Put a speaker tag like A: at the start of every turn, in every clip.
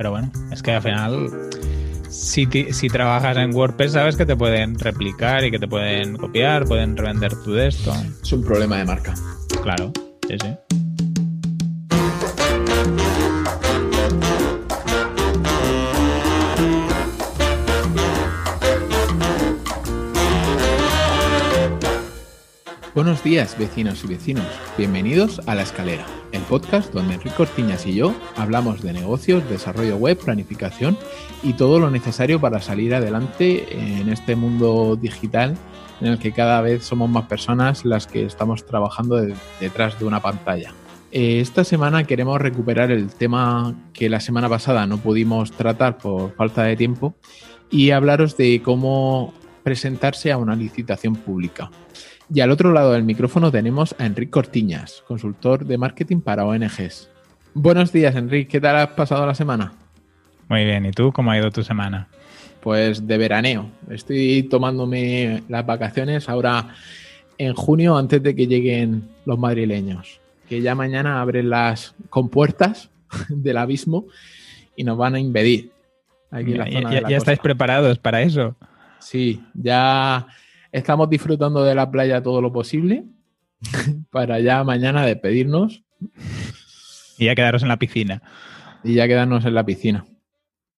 A: pero bueno, es que al final, si, si trabajas en WordPress, sabes que te pueden replicar y que te pueden copiar, pueden revender tu de esto.
B: Es un problema de marca.
A: Claro, sí, sí.
B: Buenos días, vecinos y vecinos. Bienvenidos a La Escalera, el podcast donde Enrique Cortiñas y yo hablamos de negocios, desarrollo web, planificación y todo lo necesario para salir adelante en este mundo digital en el que cada vez somos más personas las que estamos trabajando detrás de una pantalla. Eh, esta semana queremos recuperar el tema que la semana pasada no pudimos tratar por falta de tiempo y hablaros de cómo presentarse a una licitación pública. Y al otro lado del micrófono tenemos a Enrique Cortiñas, consultor de marketing para ONGs. Buenos días, Enrique. ¿Qué tal has pasado la semana?
A: Muy bien. ¿Y tú cómo ha ido tu semana?
B: Pues de veraneo. Estoy tomándome las vacaciones ahora en junio antes de que lleguen los madrileños. Que ya mañana abren las compuertas del abismo y nos van a impedir.
A: Aquí la zona ya estáis preparados para eso.
B: Sí, ya Estamos disfrutando de la playa todo lo posible para ya mañana despedirnos.
A: Y ya quedaros en la piscina.
B: Y ya quedarnos en la piscina.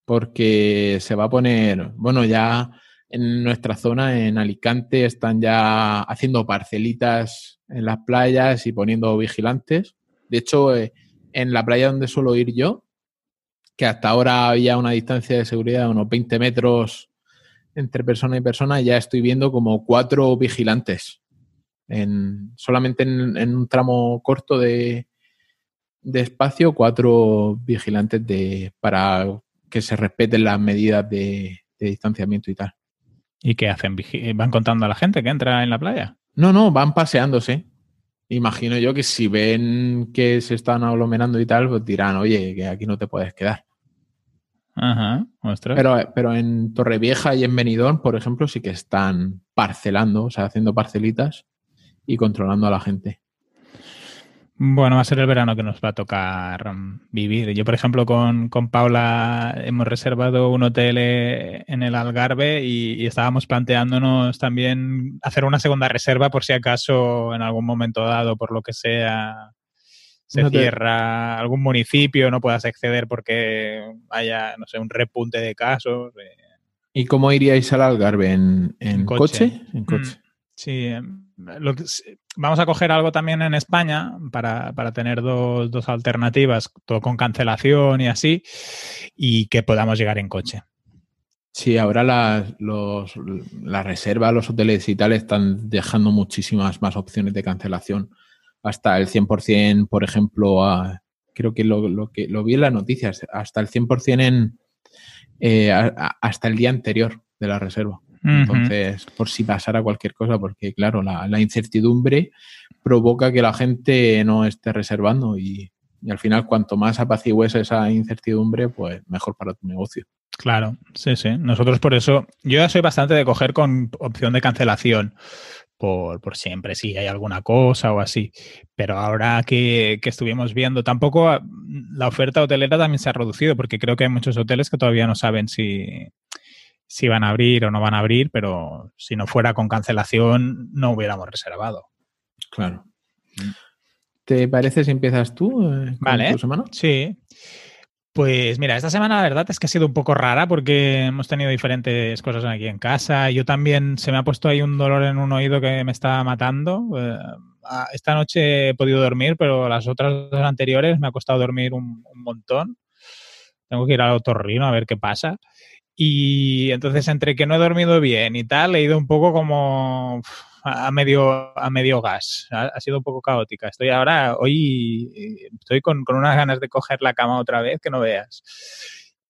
B: Porque se va a poner, bueno, ya en nuestra zona, en Alicante, están ya haciendo parcelitas en las playas y poniendo vigilantes. De hecho, eh, en la playa donde suelo ir yo, que hasta ahora había una distancia de seguridad de unos 20 metros entre persona y persona, ya estoy viendo como cuatro vigilantes. En, solamente en, un tramo corto de, de, espacio, cuatro vigilantes de, para que se respeten las medidas de, distanciamiento y tal.
A: ¿Y qué hacen? ¿Van contando a la gente que entra en la playa?
B: No, no, van paseándose. Imagino yo que si ven que se están aglomerando y tal, pues dirán, oye, que aquí no te puedes quedar.
A: Ajá,
B: Pero, pero en Torrevieja y en Benidorm, por ejemplo, sí que están parcelando, o sea, haciendo parcelitas y controlando a la gente.
A: Bueno, va a ser el verano que nos va a tocar vivir. Yo, por ejemplo, con, Paula hemos reservado un hotel eh, en el Algarve y, estábamos planteándonos también hacer una segunda reserva por si acaso en algún momento dado, por lo que sea, se cierra algún municipio, no puedas acceder porque haya, no sé, un repunte de casos. Eh.
B: ¿Y cómo iríais al Algarve? ¿En, coche? En
A: coche. Mm, sí, em, vamos a coger algo también en España para, tener dos, dos, alternativas, todo con cancelación y así, y que podamos llegar en coche.
B: Sí, ahora las, los, las reservas, los hoteles y tal están dejando muchísimas más opciones de cancelación hasta el 100%, por ejemplo, a, creo que lo, que lo vi en las noticias, hasta el 100% en, eh, hasta el día anterior de la reserva. Entonces, por si pasara cualquier cosa, porque claro, la, incertidumbre provoca que la gente no esté reservando y, y, al final cuanto más apacigues esa incertidumbre, pues mejor para tu negocio.
A: Claro, sí, sí. Nosotros por eso, yo ya soy bastante de coger con opción de cancelación por, siempre, si hay alguna cosa o así. Pero ahora que, estuvimos viendo, tampoco la oferta hotelera también se ha reducido, porque creo que hay muchos hoteles que todavía no saben si, si van a abrir o no van a abrir, pero si no fuera con cancelación no hubiéramos reservado.
B: Claro. ¿Te parece si empiezas tú
A: eh, vale. tu semana? Sí. Pues mira, esta semana la verdad es que ha sido un poco rara porque hemos tenido diferentes cosas aquí en casa. Yo también se me ha puesto ahí un dolor en un oído que me está matando. Eh, esta noche he podido dormir, pero las otras dos anteriores me ha costado dormir un, montón. Tengo que ir al otorrino a ver qué pasa. Y entonces entre que no he dormido bien y tal, he ido un poco como a medio, a medio gas. Ha, sido un poco caótica. Estoy ahora, hoy, estoy con, unas ganas de coger la cama otra vez que no veas.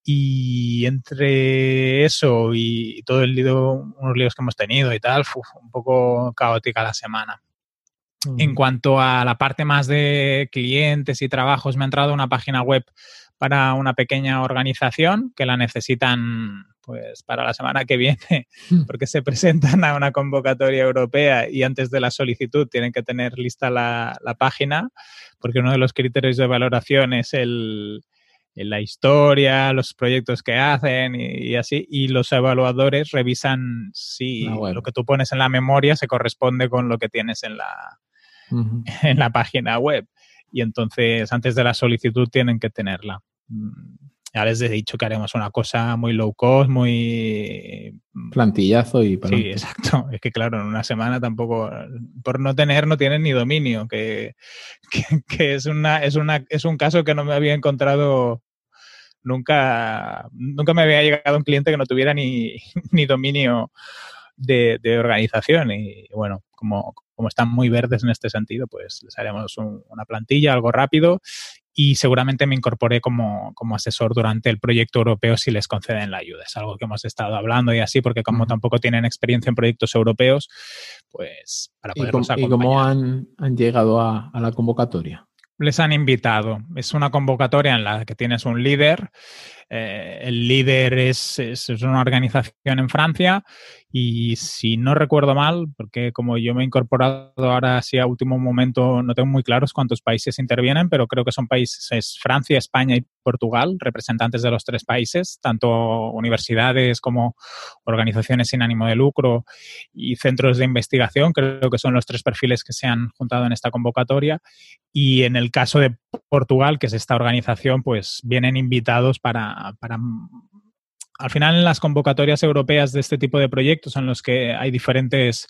A: Y entre eso y todo el lío, unos líos que hemos tenido y tal, un poco caótica la semana. En cuanto a la parte más de clientes y trabajos, me ha entrado una página web para una pequeña organización que la necesitan pues para la semana que viene, hmm. porque se presentan a una convocatoria europea y antes de la solicitud tienen que tener lista la, página, porque uno de los criterios de valoración es el, la historia, los proyectos que hacen y, así, y los evaluadores revisan si lo que tú pones en la memoria se corresponde con lo que tienes en la, en la página web. Y entonces, antes de la solicitud, tienen que tenerla. Mm, ya les he dicho que haremos una cosa muy low cost, muy...
B: Plantillazo y...
A: Sí, exacto. Es que claro, en una semana tampoco, por no tener, no tienen ni dominio, que, que, es, una, es, una, es un caso que no me había encontrado nunca, nunca me había llegado un cliente que no tuviera ni, ni dominio de, de, organización. Y bueno, como, como están muy verdes en este sentido, pues les haremos una plantilla, algo rápido y seguramente me incorporé como, como, asesor durante el proyecto europeo si les conceden la ayuda. Es algo que hemos estado hablando y así, porque como tampoco tienen experiencia en proyectos europeos, pues para poderlos
B: ¿Y cómo, han, han, llegado a, a la convocatoria?
A: Les han invitado. Es una convocatoria en la que tienes un líder eh, el líder es, es, una organización en Francia y si no recuerdo mal, porque como yo me he incorporado ahora así a último momento, no tengo muy claros cuántos países intervienen, pero creo que son países Francia, España y Portugal, representantes de los tres países, tanto universidades como organizaciones sin ánimo de lucro y centros de investigación, creo que son los tres perfiles que se han juntado en esta convocatoria. Y en el caso de Portugal, que es esta organización, pues vienen invitados para para, al final en las convocatorias europeas de este tipo de proyectos en los que hay diferentes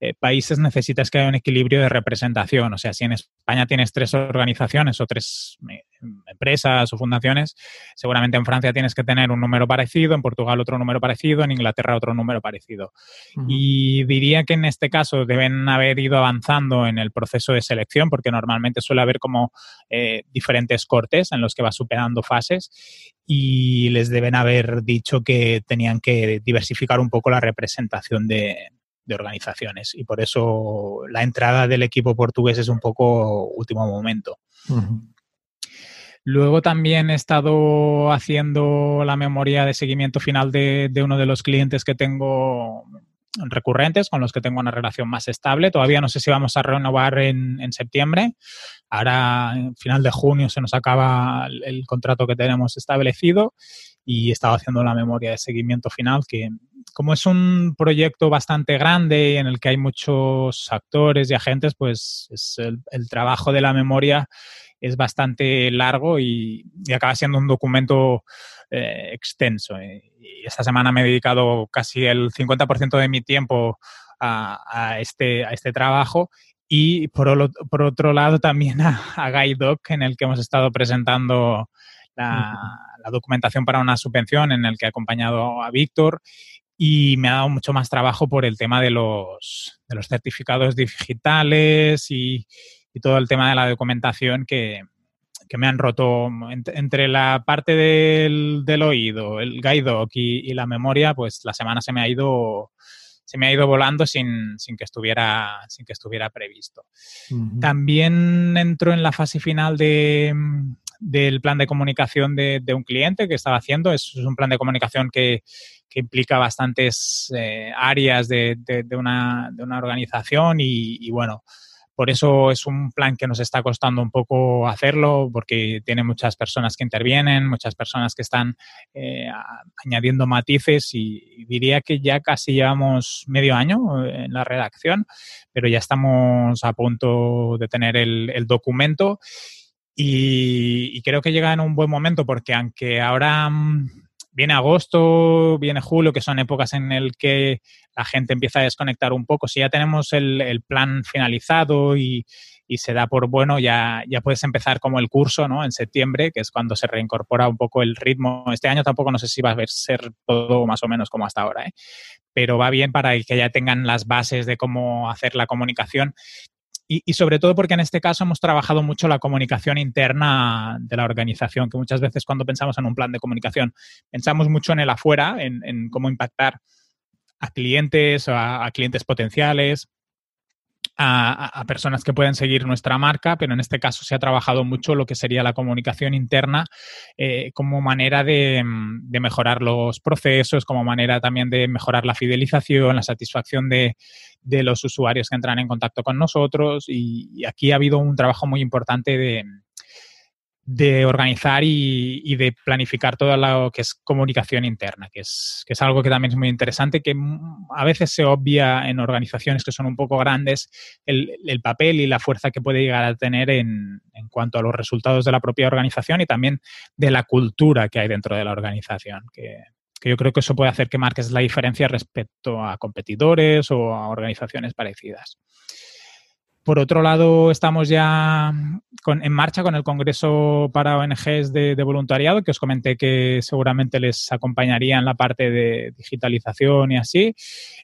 A: eh, países necesitas que haya un equilibrio de representación. O sea, si en España tienes tres organizaciones o tres eh, empresas o fundaciones, seguramente en Francia tienes que tener un número parecido, en Portugal otro número parecido, en Inglaterra otro número parecido. Y diría que en este caso deben haber ido avanzando en el proceso de selección, porque normalmente suele haber como eh, diferentes cortes en los que va superando fases y les deben haber dicho que tenían que diversificar un poco la representación de, de organizaciones y por eso la entrada del equipo portugués es un poco último momento. Luego también he estado haciendo la memoria de seguimiento final de, uno de los clientes que tengo recurrentes, con los que tengo una relación más estable. Todavía no sé si vamos a renovar en, en septiembre. Ahora, en final de junio, se nos acaba el, el, contrato que tenemos establecido y he estado haciendo la memoria de seguimiento final que, como es un proyecto bastante grande en el que hay muchos actores y agentes, pues el, trabajo de la memoria es bastante largo y, acaba siendo un documento eh, extenso. Y esta semana me he dedicado casi el 50% de mi tiempo a, este, a este trabajo y por, otro lado también a, a GuideDoc, en el que hemos estado presentando la, la, documentación para una subvención en el que he acompañado a Víctor y me ha dado mucho más trabajo por el tema de los, de los certificados digitales y, y, todo el tema de la documentación que, que me han roto entre la parte del, del oído, el guide y, y, la memoria, pues la semana se me ha ido se me ha ido volando sin, sin que, estuviera, sin que estuviera previsto. Uh -huh. También entro en la fase final de, del plan de comunicación de, un cliente que estaba haciendo. Es un plan de comunicación que, que implica bastantes eh, áreas de, de, una, de, una, organización y, bueno, por eso es un plan que nos está costando un poco hacerlo porque tiene muchas personas que intervienen, muchas personas que están eh, añadiendo matices y, diría que ya casi llevamos medio año en la redacción, pero ya estamos a punto de tener el, el documento y, creo que llega en un buen momento porque aunque ahora mm, viene agosto, viene julio, que son épocas en el que la gente empieza a desconectar un poco. Si ya tenemos el, el plan finalizado y, y, se da por bueno, ya, ya puedes empezar como el curso, ¿no? En septiembre, que es cuando se reincorpora un poco el ritmo. Este año tampoco no sé si va a ser todo más o menos como hasta ahora, ¿eh? Pero va bien para que ya tengan las bases de cómo hacer la comunicación y, sobre todo porque en este caso hemos trabajado mucho la comunicación interna de la organización, que muchas veces cuando pensamos en un plan de comunicación pensamos mucho en el afuera, en, en cómo impactar a clientes, a, a clientes potenciales, a, personas que pueden seguir nuestra marca, pero en este caso se ha trabajado mucho lo que sería la comunicación interna eh, como manera de, de, mejorar los procesos, como manera también de mejorar la fidelización, la satisfacción de, los usuarios que entran en contacto con nosotros. Y, aquí ha habido un trabajo muy importante de, de organizar y, de planificar todo lo que es comunicación interna, que es, que es algo que también es muy interesante, que a veces se obvia en organizaciones que son un poco grandes el, el papel y la fuerza que puede llegar a tener en, en, cuanto a los resultados de la propia organización y también de la cultura que hay dentro de la organización, que, que yo creo que eso puede hacer que marques la diferencia respecto a competidores o a organizaciones parecidas. Por otro lado, estamos ya en marcha con el Congreso para ONGs de, voluntariado, que os comenté que seguramente les acompañaría en la parte de digitalización y así.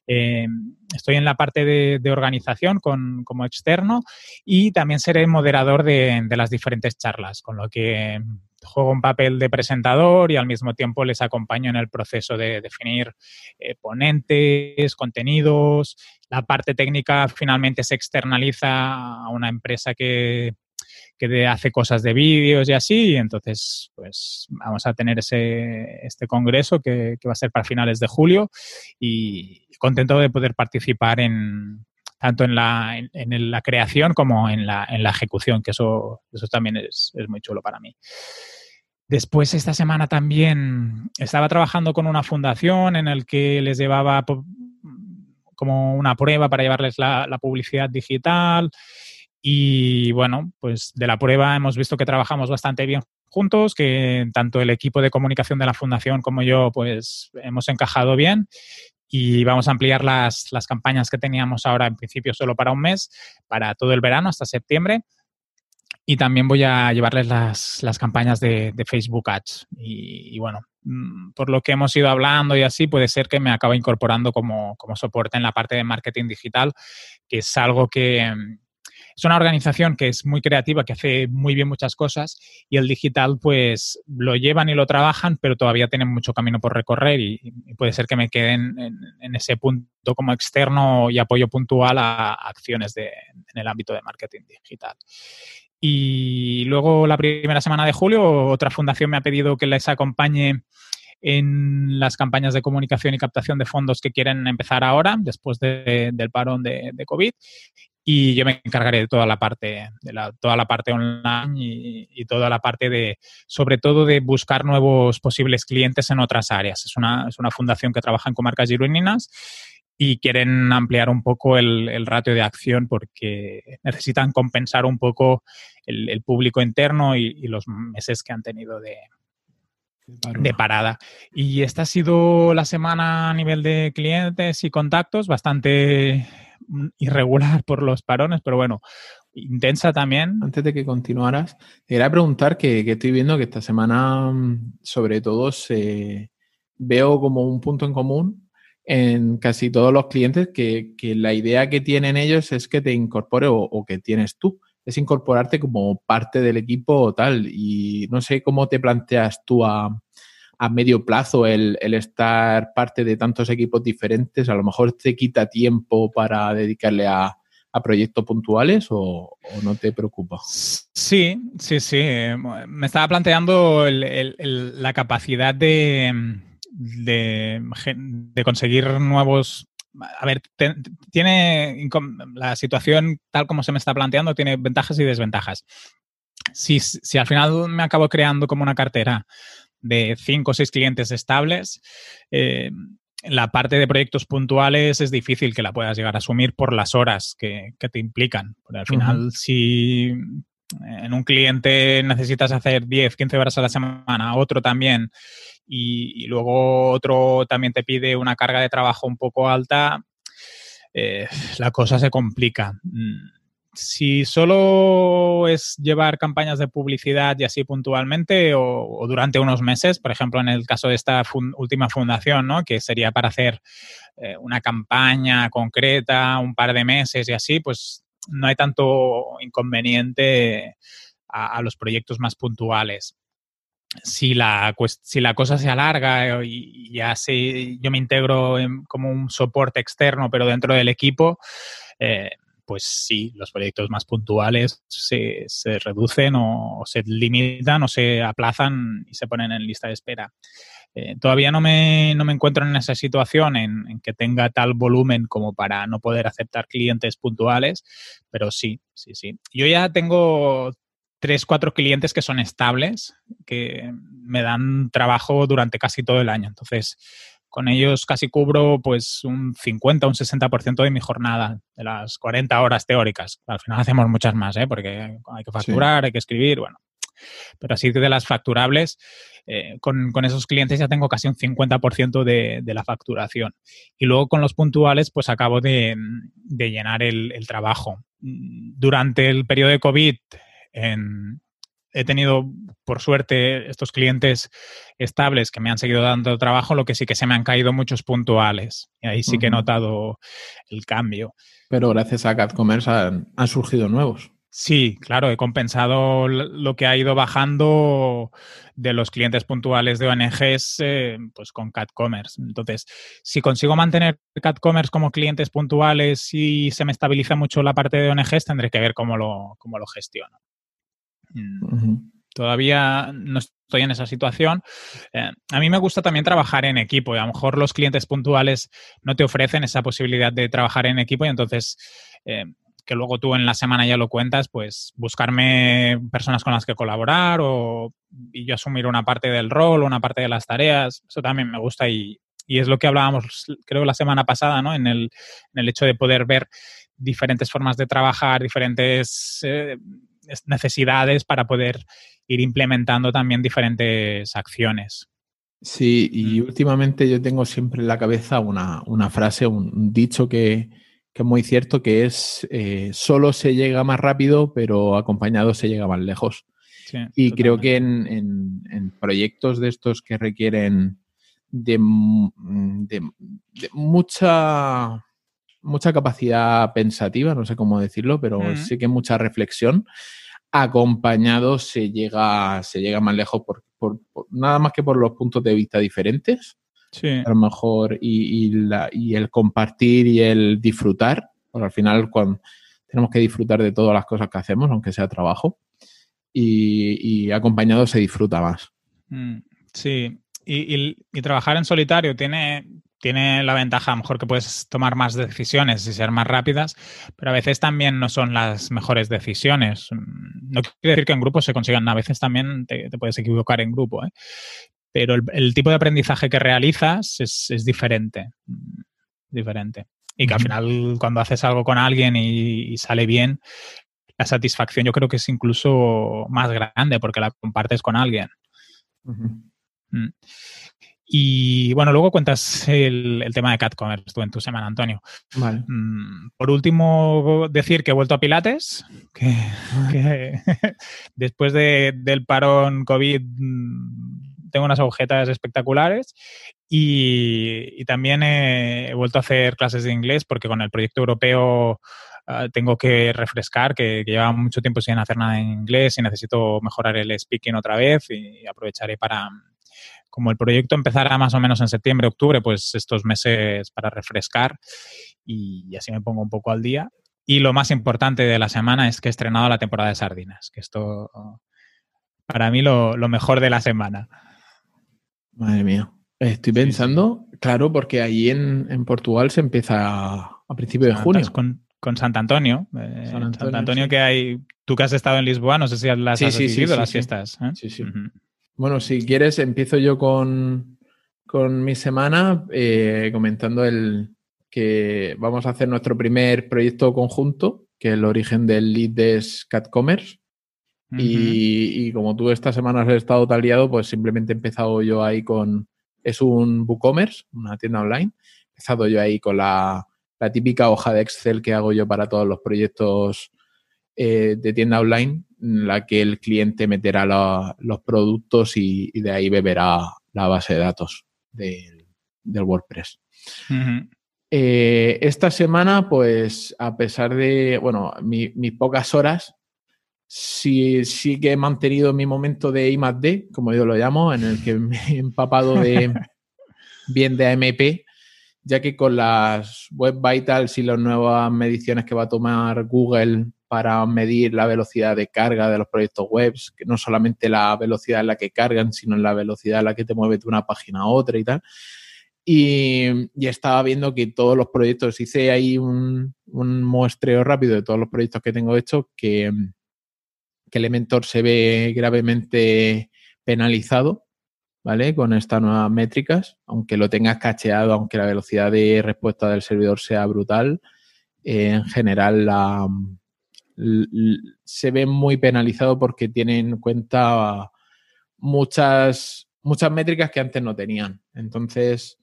A: Eh, estoy en la parte de, organización como externo y también seré moderador de, de las diferentes charlas, con lo que juego un papel de presentador y al mismo tiempo les acompaño en el proceso de definir eh, ponentes, contenidos. La parte técnica finalmente se externaliza a una empresa que, hace cosas de vídeos y así. Y entonces, pues vamos a tener ese, este congreso que, va a ser para finales de julio y contento de poder participar en, tanto en la, en, la creación como en la, en la, ejecución, que eso, eso también es, es muy chulo para mí. Después, esta semana también estaba trabajando con una fundación en el que les llevaba como una prueba para llevarles la, publicidad digital. Y bueno, pues de la prueba hemos visto que trabajamos bastante bien juntos, que tanto el equipo de comunicación de la fundación como yo, pues hemos encajado bien y vamos a ampliar las, las campañas que teníamos ahora en principio solo para un mes, para todo el verano hasta septiembre y también voy a llevarles las, las campañas de, Facebook Ads. Y, bueno, mm, por lo que hemos ido hablando y así, puede ser que me acabe incorporando como, como soporte en la parte de marketing digital, que es algo que, es una organización que es muy creativa, que hace muy bien muchas cosas y el digital pues lo llevan y lo trabajan, pero todavía tienen mucho camino por recorrer y, puede ser que me queden en, ese punto como externo y apoyo puntual a acciones de, en el ámbito de marketing digital. Y luego la primera semana de julio otra fundación me ha pedido que les acompañe en las campañas de comunicación y captación de fondos que quieren empezar ahora, después del parón de, COVID. Y yo me encargaré de toda la parte, de la, toda la parte online y, y, toda la parte de, sobre todo, de buscar nuevos posibles clientes en otras áreas. Es una, es una fundación que trabaja en comarcas girondinas y quieren ampliar un poco el, ratio de acción porque necesitan compensar un poco el, público interno y, los meses que han tenido de, de parada. Y esta ha sido la semana a nivel de clientes y contactos, bastante irregular por los parones, pero bueno, intensa también.
B: Antes de que continuaras, te quería preguntar que, estoy viendo que esta semana, mm, sobre todo, se, veo como un punto en común en casi todos los clientes que, la idea que tienen ellos es que te incorpore o, que tienes tú, es incorporarte como parte del equipo o tal. Y no sé cómo te planteas tú a, medio plazo el, estar parte de tantos equipos diferentes. A lo mejor te quita tiempo para dedicarle a, proyectos puntuales o, no te preocupa?
A: Sí, sí, sí. Me estaba planteando la capacidad de de, de conseguir nuevos a ver, tiene la situación tal como se me está planteando, tiene ventajas y desventajas. Si, si, al final me acabo creando como una cartera de cinco o seis clientes estables, eh, la parte de proyectos puntuales es difícil que la puedas llegar a asumir por las horas que, te implican. Porque al final, si en un cliente necesitas hacer 10, 15 horas a la semana, otro también, y, luego otro también te pide una carga de trabajo un poco alta, eh, la cosa se complica. Si solo es llevar campañas de publicidad y así puntualmente o, durante unos meses, por ejemplo, en el caso de esta última fundación, ¿no? que sería para hacer eh, una campaña concreta, un par de meses y así, pues no hay tanto inconveniente a los proyectos más puntuales si la, si la cosa se alarga y ya se, yo me integro como un soporte externo, pero dentro del equipo, eh, pues sí, los proyectos más puntuales se, se, reducen o se limitan o se aplazan y se ponen en lista de espera. Eh, todavía no me, no me, encuentro en esa situación en, en, que tenga tal volumen como para no poder aceptar clientes puntuales, pero sí, sí, sí. Yo ya tengo tres, cuatro clientes que son estables, que me dan trabajo durante casi todo el año. Entonces, con ellos casi cubro pues un 50, un 60% de mi jornada, de las 40 horas teóricas. Al final hacemos muchas más, ¿eh? porque hay que facturar, hay que escribir, bueno. Pero así que de las facturables, eh, con, esos clientes ya tengo casi un 50% de, de, la facturación. Y luego con los puntuales, pues acabo de, llenar el, el, trabajo. Durante el periodo de COVID, en, he tenido, por suerte, estos clientes estables que me han seguido dando trabajo, lo que sí que se me han caído muchos puntuales. Y ahí sí que he notado el cambio.
B: Pero gracias a CatCommerce han, han surgido nuevos.
A: Sí, claro, he compensado lo que ha ido bajando de los clientes puntuales de ONGs eh, pues con CatCommerce. Entonces, si consigo mantener CatCommerce como clientes puntuales y se me estabiliza mucho la parte de ONGs, tendré que ver cómo lo, cómo lo gestiono. Todavía no estoy en esa situación. Eh, a mí me gusta también trabajar en equipo y a lo mejor los clientes puntuales no te ofrecen esa posibilidad de trabajar en equipo y entonces eh, que luego tú en la semana ya lo cuentas, pues buscarme personas con las que colaborar o y yo asumir una parte del rol, una parte de las tareas, eso también me gusta y, es lo que hablábamos creo la semana pasada, ¿no? En el, en el hecho de poder ver diferentes formas de trabajar, diferentes... Eh, necesidades para poder ir implementando también diferentes acciones.
B: Sí, y mm. últimamente yo tengo siempre en la cabeza una, frase, un, dicho que, es muy cierto, que es eh, solo se llega más rápido, pero acompañado se llega más lejos. y creo que en, proyectos de estos que requieren de, de mucha mucha capacidad pensativa, no sé cómo decirlo, pero sí que mucha reflexión. Acompañado se llega, se llega más lejos por, nada más que por los puntos de vista diferentes. Sí. A lo mejor, y, el compartir y el disfrutar, porque al final cuando tenemos que disfrutar de todas las cosas que hacemos, aunque sea trabajo, y, acompañado se disfruta más.
A: Mm, sí, y, trabajar en solitario tiene, tiene la ventaja a lo mejor que puedes tomar más decisiones y ser más rápidas, pero a veces también no son las mejores decisiones. No quiere decir que en grupo se consigan, a veces también te, puedes equivocar en grupo, ¿eh? pero el, tipo de aprendizaje que realizas es, diferente. Diferente. Y que al final, cuando haces algo con alguien y, sale bien, la satisfacción yo creo que es incluso más grande porque la compartes con alguien. Y bueno, luego cuentas el, tema de CatCommerce tú en tu semana, Antonio. Vale. Mm, por último, decir que he vuelto a Pilates, que, después del parón COVID mm, tengo unas agujetas espectaculares y, también he, vuelto a hacer clases de inglés porque con el proyecto europeo ah, tengo que refrescar, que, que, lleva mucho tiempo sin hacer nada en inglés y necesito mejorar el speaking otra vez y aprovecharé para, como el proyecto empezará más o menos en septiembre, octubre, pues estos meses para refrescar y así me pongo un poco al día. Y lo más importante de la semana es que he estrenado la temporada de sardinas, que esto para mí lo, mejor de la semana.
B: Madre mía. Estoy pensando, claro, porque ahí en, Portugal se empieza a principios de junio.
A: Con, con Sant Antonio. Eh, Sant Antonio, que hay. Tú que has estado en Lisboa, no sé si las has asistido las fiestas. ¿eh?
B: Sí, sí. Bueno, si quieres, empiezo yo con, mi semana eh, comentando el que vamos a hacer nuestro primer proyecto conjunto, que es el origen del lead de CatCommerce. y, como tú esta semana has estado tal liado, pues simplemente he empezado yo ahí con. Es un WooCommerce, una tienda online. He empezado yo ahí con la, la típica hoja de Excel que hago yo para todos los proyectos eh, de tienda online en la que el cliente meterá los productos y, de ahí beberá la base de datos del, WordPress. Eh, esta semana, pues a pesar de, bueno, mis pocas horas, sí, sí que he mantenido mi momento de I D, como yo lo llamo, en el que me he empapado de bien de AMP, ya que con las Web Vitals y las nuevas mediciones que va a tomar Google para medir la velocidad de carga de los proyectos web, no solamente la velocidad en la que cargan, sino en la velocidad en la que te mueves de una página a otra y tal. Y, estaba viendo que todos los proyectos, hice ahí un, muestreo rápido de todos los proyectos que tengo hechos, que, que Elementor se ve gravemente penalizado, ¿vale? Con estas nuevas métricas, aunque lo tengas cacheado, aunque la velocidad de respuesta del servidor sea brutal, eh, en general la, se ve muy penalizado porque tiene en cuenta muchas, muchas métricas que antes no tenían. Entonces,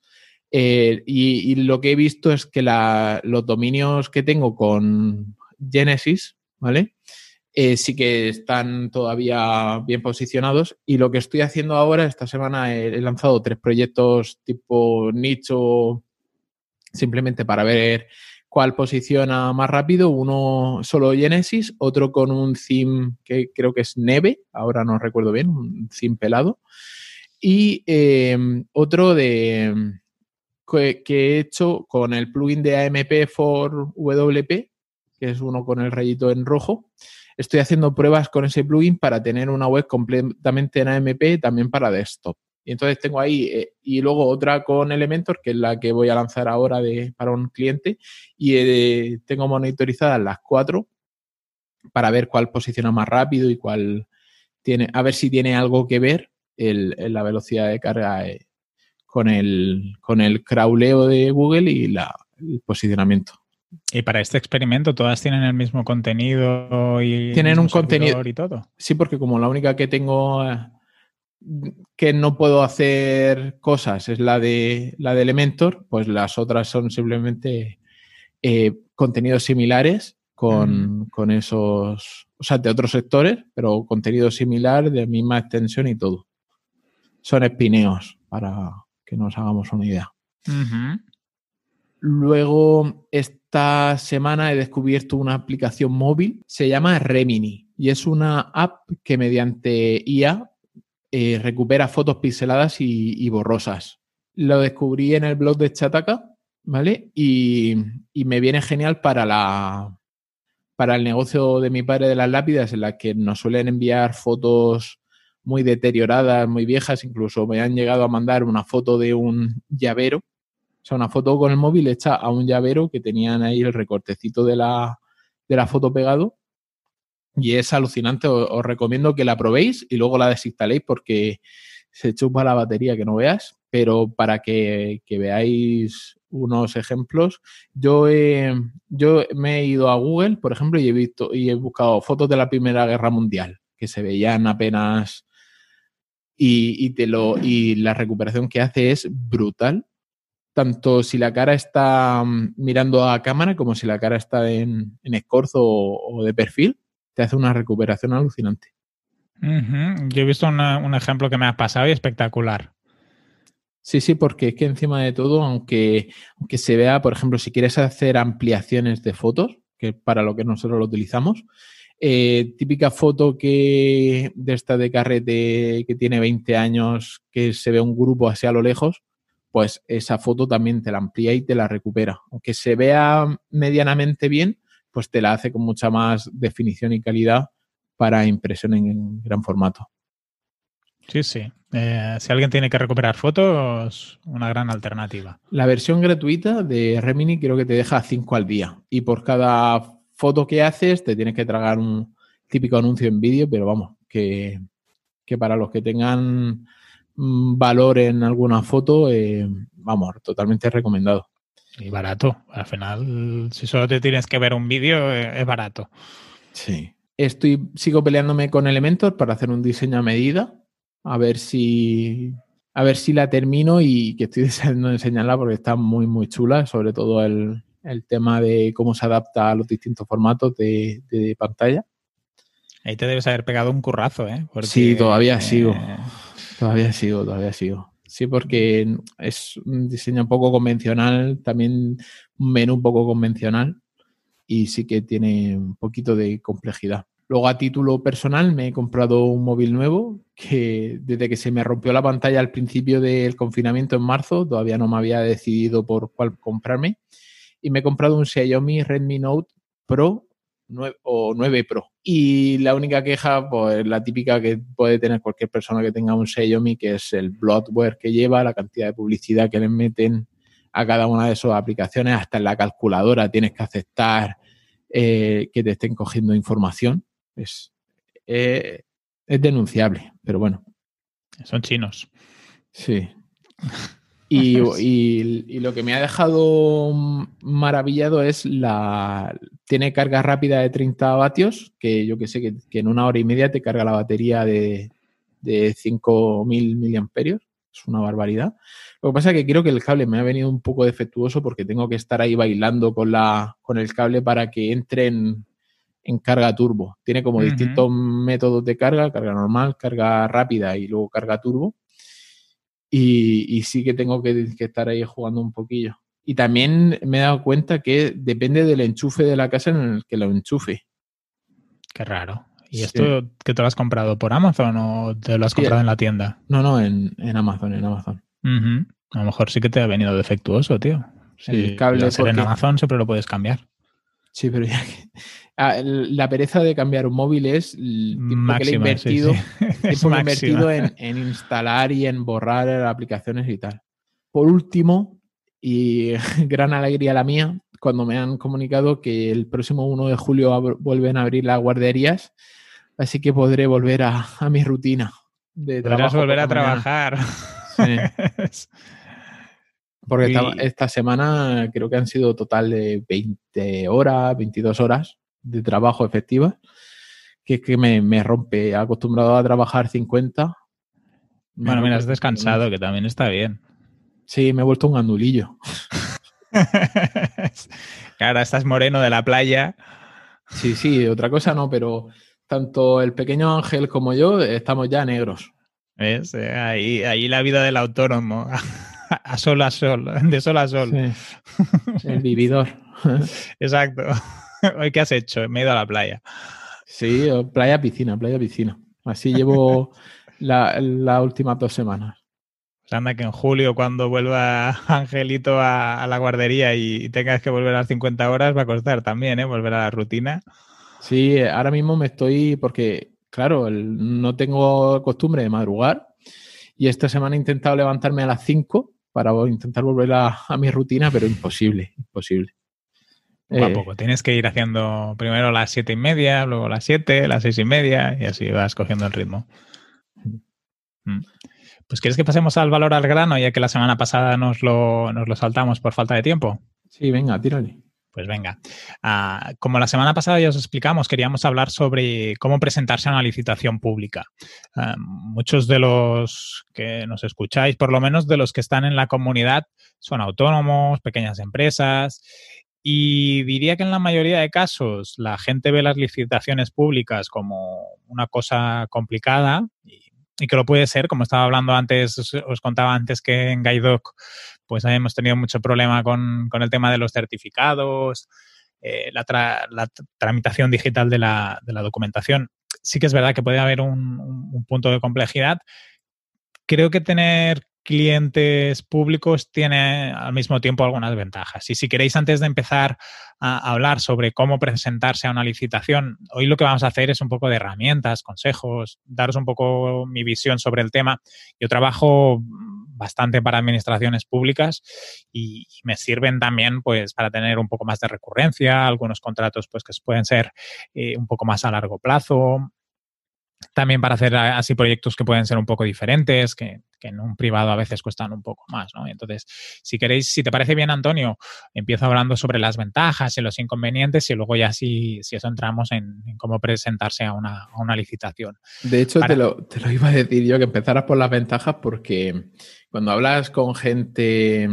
B: eh, y, lo que he visto es que los dominios que tengo con Genesis, ¿vale? Eh, sí que están todavía bien posicionados. Y lo que estoy haciendo ahora, esta semana he, lanzado tres proyectos tipo nicho, simplemente para ver cuál posiciona más rápido. Uno solo Genesis, otro con un theme que creo que es Neve, ahora no recuerdo bien, un theme pelado. Y eh, otro de que, he hecho con el plugin de AMP for WP, que es uno con el rayito en rojo. Estoy haciendo pruebas con ese plugin para tener una web completamente en AMP también para desktop. Y entonces tengo ahí, eh, y luego otra con Elementor, que es la que voy a lanzar ahora de, para un cliente, y eh, tengo monitorizadas las cuatro para ver cuál posiciona más rápido y cuál tiene, a ver si tiene algo que ver el, la velocidad de carga eh, con el, con el crawleo de Google y la, el posicionamiento.
A: Y para este experimento todas tienen el mismo contenido y
B: tienen un contenido
A: y todo.
B: Sí, porque como la única que tengo que no puedo hacer cosas es la de la de Elementor, pues las otras son simplemente eh, contenidos similares con, mm. con, esos, o sea, de otros sectores, pero contenido similar, de misma extensión y todo. Son espineos para, que nos hagamos una idea. Luego, esta semana he descubierto una aplicación móvil, se llama Remini y es una app que mediante IA eh, recupera fotos pixeladas y, borrosas. Lo descubrí en el blog de Chataka, ¿vale? Y, y, me viene genial para la para el negocio de mi padre de las lápidas, en la que nos suelen enviar fotos muy deterioradas, muy viejas, incluso me han llegado a mandar una foto de un llavero, o sea, una foto con el móvil hecha a un llavero que tenían ahí el recortecito de la, de la foto pegado. Y es alucinante, os, recomiendo que la probéis y luego la desinstaléis porque se chupa la batería que no veas, pero para que, veáis unos ejemplos, yo, yo me he ido a Google, por ejemplo, y he visto y he buscado fotos de la Primera Guerra Mundial, que se veían apenas y, te lo, y la recuperación que hace es brutal. Tanto si la cara está mm, mirando a cámara como si la cara está en, escorzo o, de perfil, te hace una recuperación alucinante.
A: Yo he visto un ejemplo que me ha pasado y espectacular.
B: Sí, sí, porque es que encima de todo, aunque, aunque se vea, por ejemplo, si quieres hacer ampliaciones de fotos, que para lo que nosotros lo utilizamos, eh, típica foto que de esta de carrete que tiene 20 años, que se ve un grupo así a lo lejos, pues esa foto también te la amplía y te la recupera. Aunque se vea medianamente bien, pues te la hace con mucha más definición y calidad para impresión en gran formato.
A: Sí, sí. Eh, si alguien tiene que recuperar fotos, una gran alternativa.
B: La versión gratuita de Remini creo que te deja 5 al día. Y por cada foto que haces, te tienes que tragar un típico anuncio en vídeo, pero vamos, que, para los que tengan mm, valor en alguna foto, eh, vamos, totalmente recomendado.
A: Y barato. Al final, si solo te tienes que ver un vídeo, eh, es barato.
B: Sí. Estoy, sigo peleándome con Elementor para hacer un diseño a medida. A ver si. A ver si la termino y que estoy deseando enseñarla porque está muy, muy chula. Sobre todo el, el tema de cómo se adapta a los distintos formatos de, pantalla.
A: Ahí te debes haber pegado un currazo, ¿eh?
B: sí, todavía sigo. Todavía sigo, todavía sigo. Sí, porque es un diseño un poco convencional, también un menú un poco convencional y sí que tiene un poquito de complejidad. Luego a título personal me he comprado un móvil nuevo que desde que se me rompió la pantalla al principio del confinamiento en marzo, todavía no me había decidido por cuál comprarme y me he comprado un Xiaomi Redmi Note Pro 9, o 9 Pro. Y la única queja, pues la típica que puede tener cualquier persona que tenga un Xiaomi, que es el bloatware que lleva, la cantidad de publicidad que le meten a cada una de sus aplicaciones, hasta en la calculadora tienes que aceptar eh, que te estén cogiendo información. Es, eh, es denunciable, pero bueno.
A: Son chinos.
B: Sí. Y, y, lo que me ha dejado maravillado es la. Tiene carga rápida de 30 vatios, que yo que sé que, en una hora y media te carga la batería de, de 5.000 miliamperios. Es una barbaridad. Lo que pasa es que creo que el cable me ha venido un poco defectuoso porque tengo que estar ahí bailando con, la, con el cable para que entre en, carga turbo. Tiene como distintos métodos de carga, carga normal, carga rápida y luego carga turbo. Y, sí que tengo que, estar ahí jugando un poquillo. Y también me he dado cuenta que depende del enchufe de la casa en el que lo enchufe.
A: Qué raro. ¿Y esto que te lo has comprado por Amazon o te lo has comprado en la tienda?
B: No, no, en, Amazon, en Amazon.
A: A lo mejor sí que te ha venido defectuoso, tío. Sí, el cable en Amazon siempre lo puedes cambiar.
B: Sí, pero ya que Ah, la pereza de cambiar un móvil es el tiempo que he invertido, invertido en, instalar y en borrar aplicaciones y tal. Por último, y gran alegría la mía, cuando me han comunicado que el próximo 1 de julio vuelven a abrir las guarderías, así que podré volver a, mi rutina
A: de Podrás volver a trabajar.
B: Porque esta, semana creo que han sido total de 20 horas, 22 horas de trabajo efectiva, que es que me, me rompe. Acostumbrado a trabajar 50.
A: Bueno, mira, has descansado, que también está bien.
B: Sí, me he vuelto un andulillo.
A: claro, estás moreno de la playa.
B: Sí, sí, otra cosa no, pero tanto el pequeño Ángel como yo estamos ya negros.
A: ¿Ves? Eh, ahí, ahí la vida del autónomo, a sol a sol, de sol a sol.
B: El vividor.
A: Exacto. ¿Hoy qué has hecho? Me he ido a la playa.
B: Sí, playa, piscina, playa, piscina. Así llevo las la últimas dos semanas.
A: Pues anda que en julio, cuando vuelva Angelito a, la guardería y tengas que volver a las 50 horas, va a costar también, ¿eh? Volver a la rutina.
B: Sí, ahora mismo me estoy, porque, claro, no tengo costumbre de madrugar y esta semana he intentado levantarme a las 5 para intentar volver a, a mi rutina, pero imposible, imposible.
A: Poco a eh, poco. Tienes que ir haciendo primero las siete y media, luego las siete, las seis y media, y así vas cogiendo el ritmo. Mm. Pues ¿quieres que pasemos al valor al grano, ya que la semana pasada nos lo, nos lo saltamos por falta de tiempo?
B: Sí, venga, tírale.
A: Pues venga. Ah, como la semana pasada ya os explicamos, queríamos hablar sobre cómo presentarse a una licitación pública. Ah, muchos de los que nos escucháis, por lo menos de los que están en la comunidad, son autónomos, pequeñas empresas y diría que en la mayoría de casos la gente ve las licitaciones públicas como una cosa complicada y, que lo puede ser, como estaba hablando antes, os, contaba antes que en Guidoc pues hemos tenido mucho problema con, el tema de los certificados, eh, la, tramitación digital de la, documentación. Sí que es verdad que puede haber un punto de complejidad. Creo que tener clientes públicos tiene al mismo tiempo algunas ventajas. Y si queréis, antes de empezar a hablar sobre cómo presentarse a una licitación, hoy lo que vamos a hacer es un poco de herramientas, consejos, daros un poco mi visión sobre el tema. Yo trabajo bastante para administraciones públicas y, me sirven también pues para tener un poco más de recurrencia, algunos contratos pues que pueden ser eh, un poco más a largo plazo, también para hacer así proyectos que pueden ser un poco diferentes, que, en un privado a veces cuestan un poco más, ¿no? Entonces, si queréis, si te parece bien, Antonio, empiezo hablando sobre las ventajas y los inconvenientes y luego ya si, si eso entramos en, cómo presentarse a una, licitación.
B: De hecho, te, lo, iba a decir yo que empezaras por las ventajas porque cuando hablas con gente,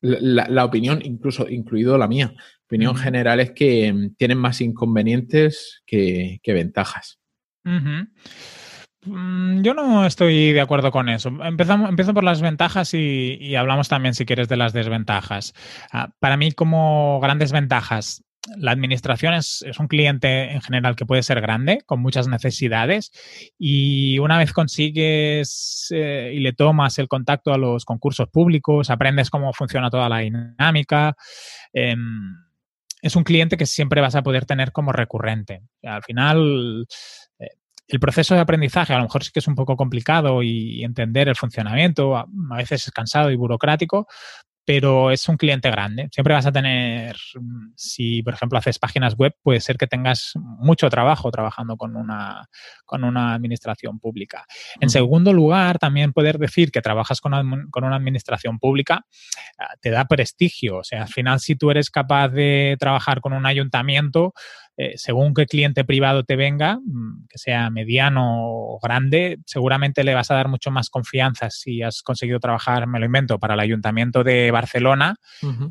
B: la, opinión, incluso incluido la mía, opinión general es que tienen más inconvenientes que ventajas.
A: Mm, yo no estoy de acuerdo con eso. Empezamos, empiezo por las ventajas y, hablamos también, si quieres, de las desventajas. Ah, para mí, como grandes ventajas, la administración es, un cliente en general que puede ser grande, con muchas necesidades, y una vez consigues eh, y le tomas el contacto a los concursos públicos, aprendes cómo funciona toda la dinámica. Em, es un cliente que siempre vas a poder tener como recurrente. Al final, el proceso de aprendizaje a lo mejor sí que es un poco complicado y entender el funcionamiento, a, veces es cansado y burocrático, pero es un cliente grande. Siempre vas a tener, si por ejemplo haces páginas web, puede ser que tengas mucho trabajo trabajando con una, con una administración pública. En segundo lugar, también poder decir que trabajas con, una administración pública ah, te da prestigio. O sea, al final, si tú eres capaz de trabajar con un ayuntamiento, eh, según qué cliente privado te venga, mm, que sea mediano o grande, seguramente le vas a dar mucho más confianza si has conseguido trabajar, me lo invento, para el ayuntamiento de Barcelona,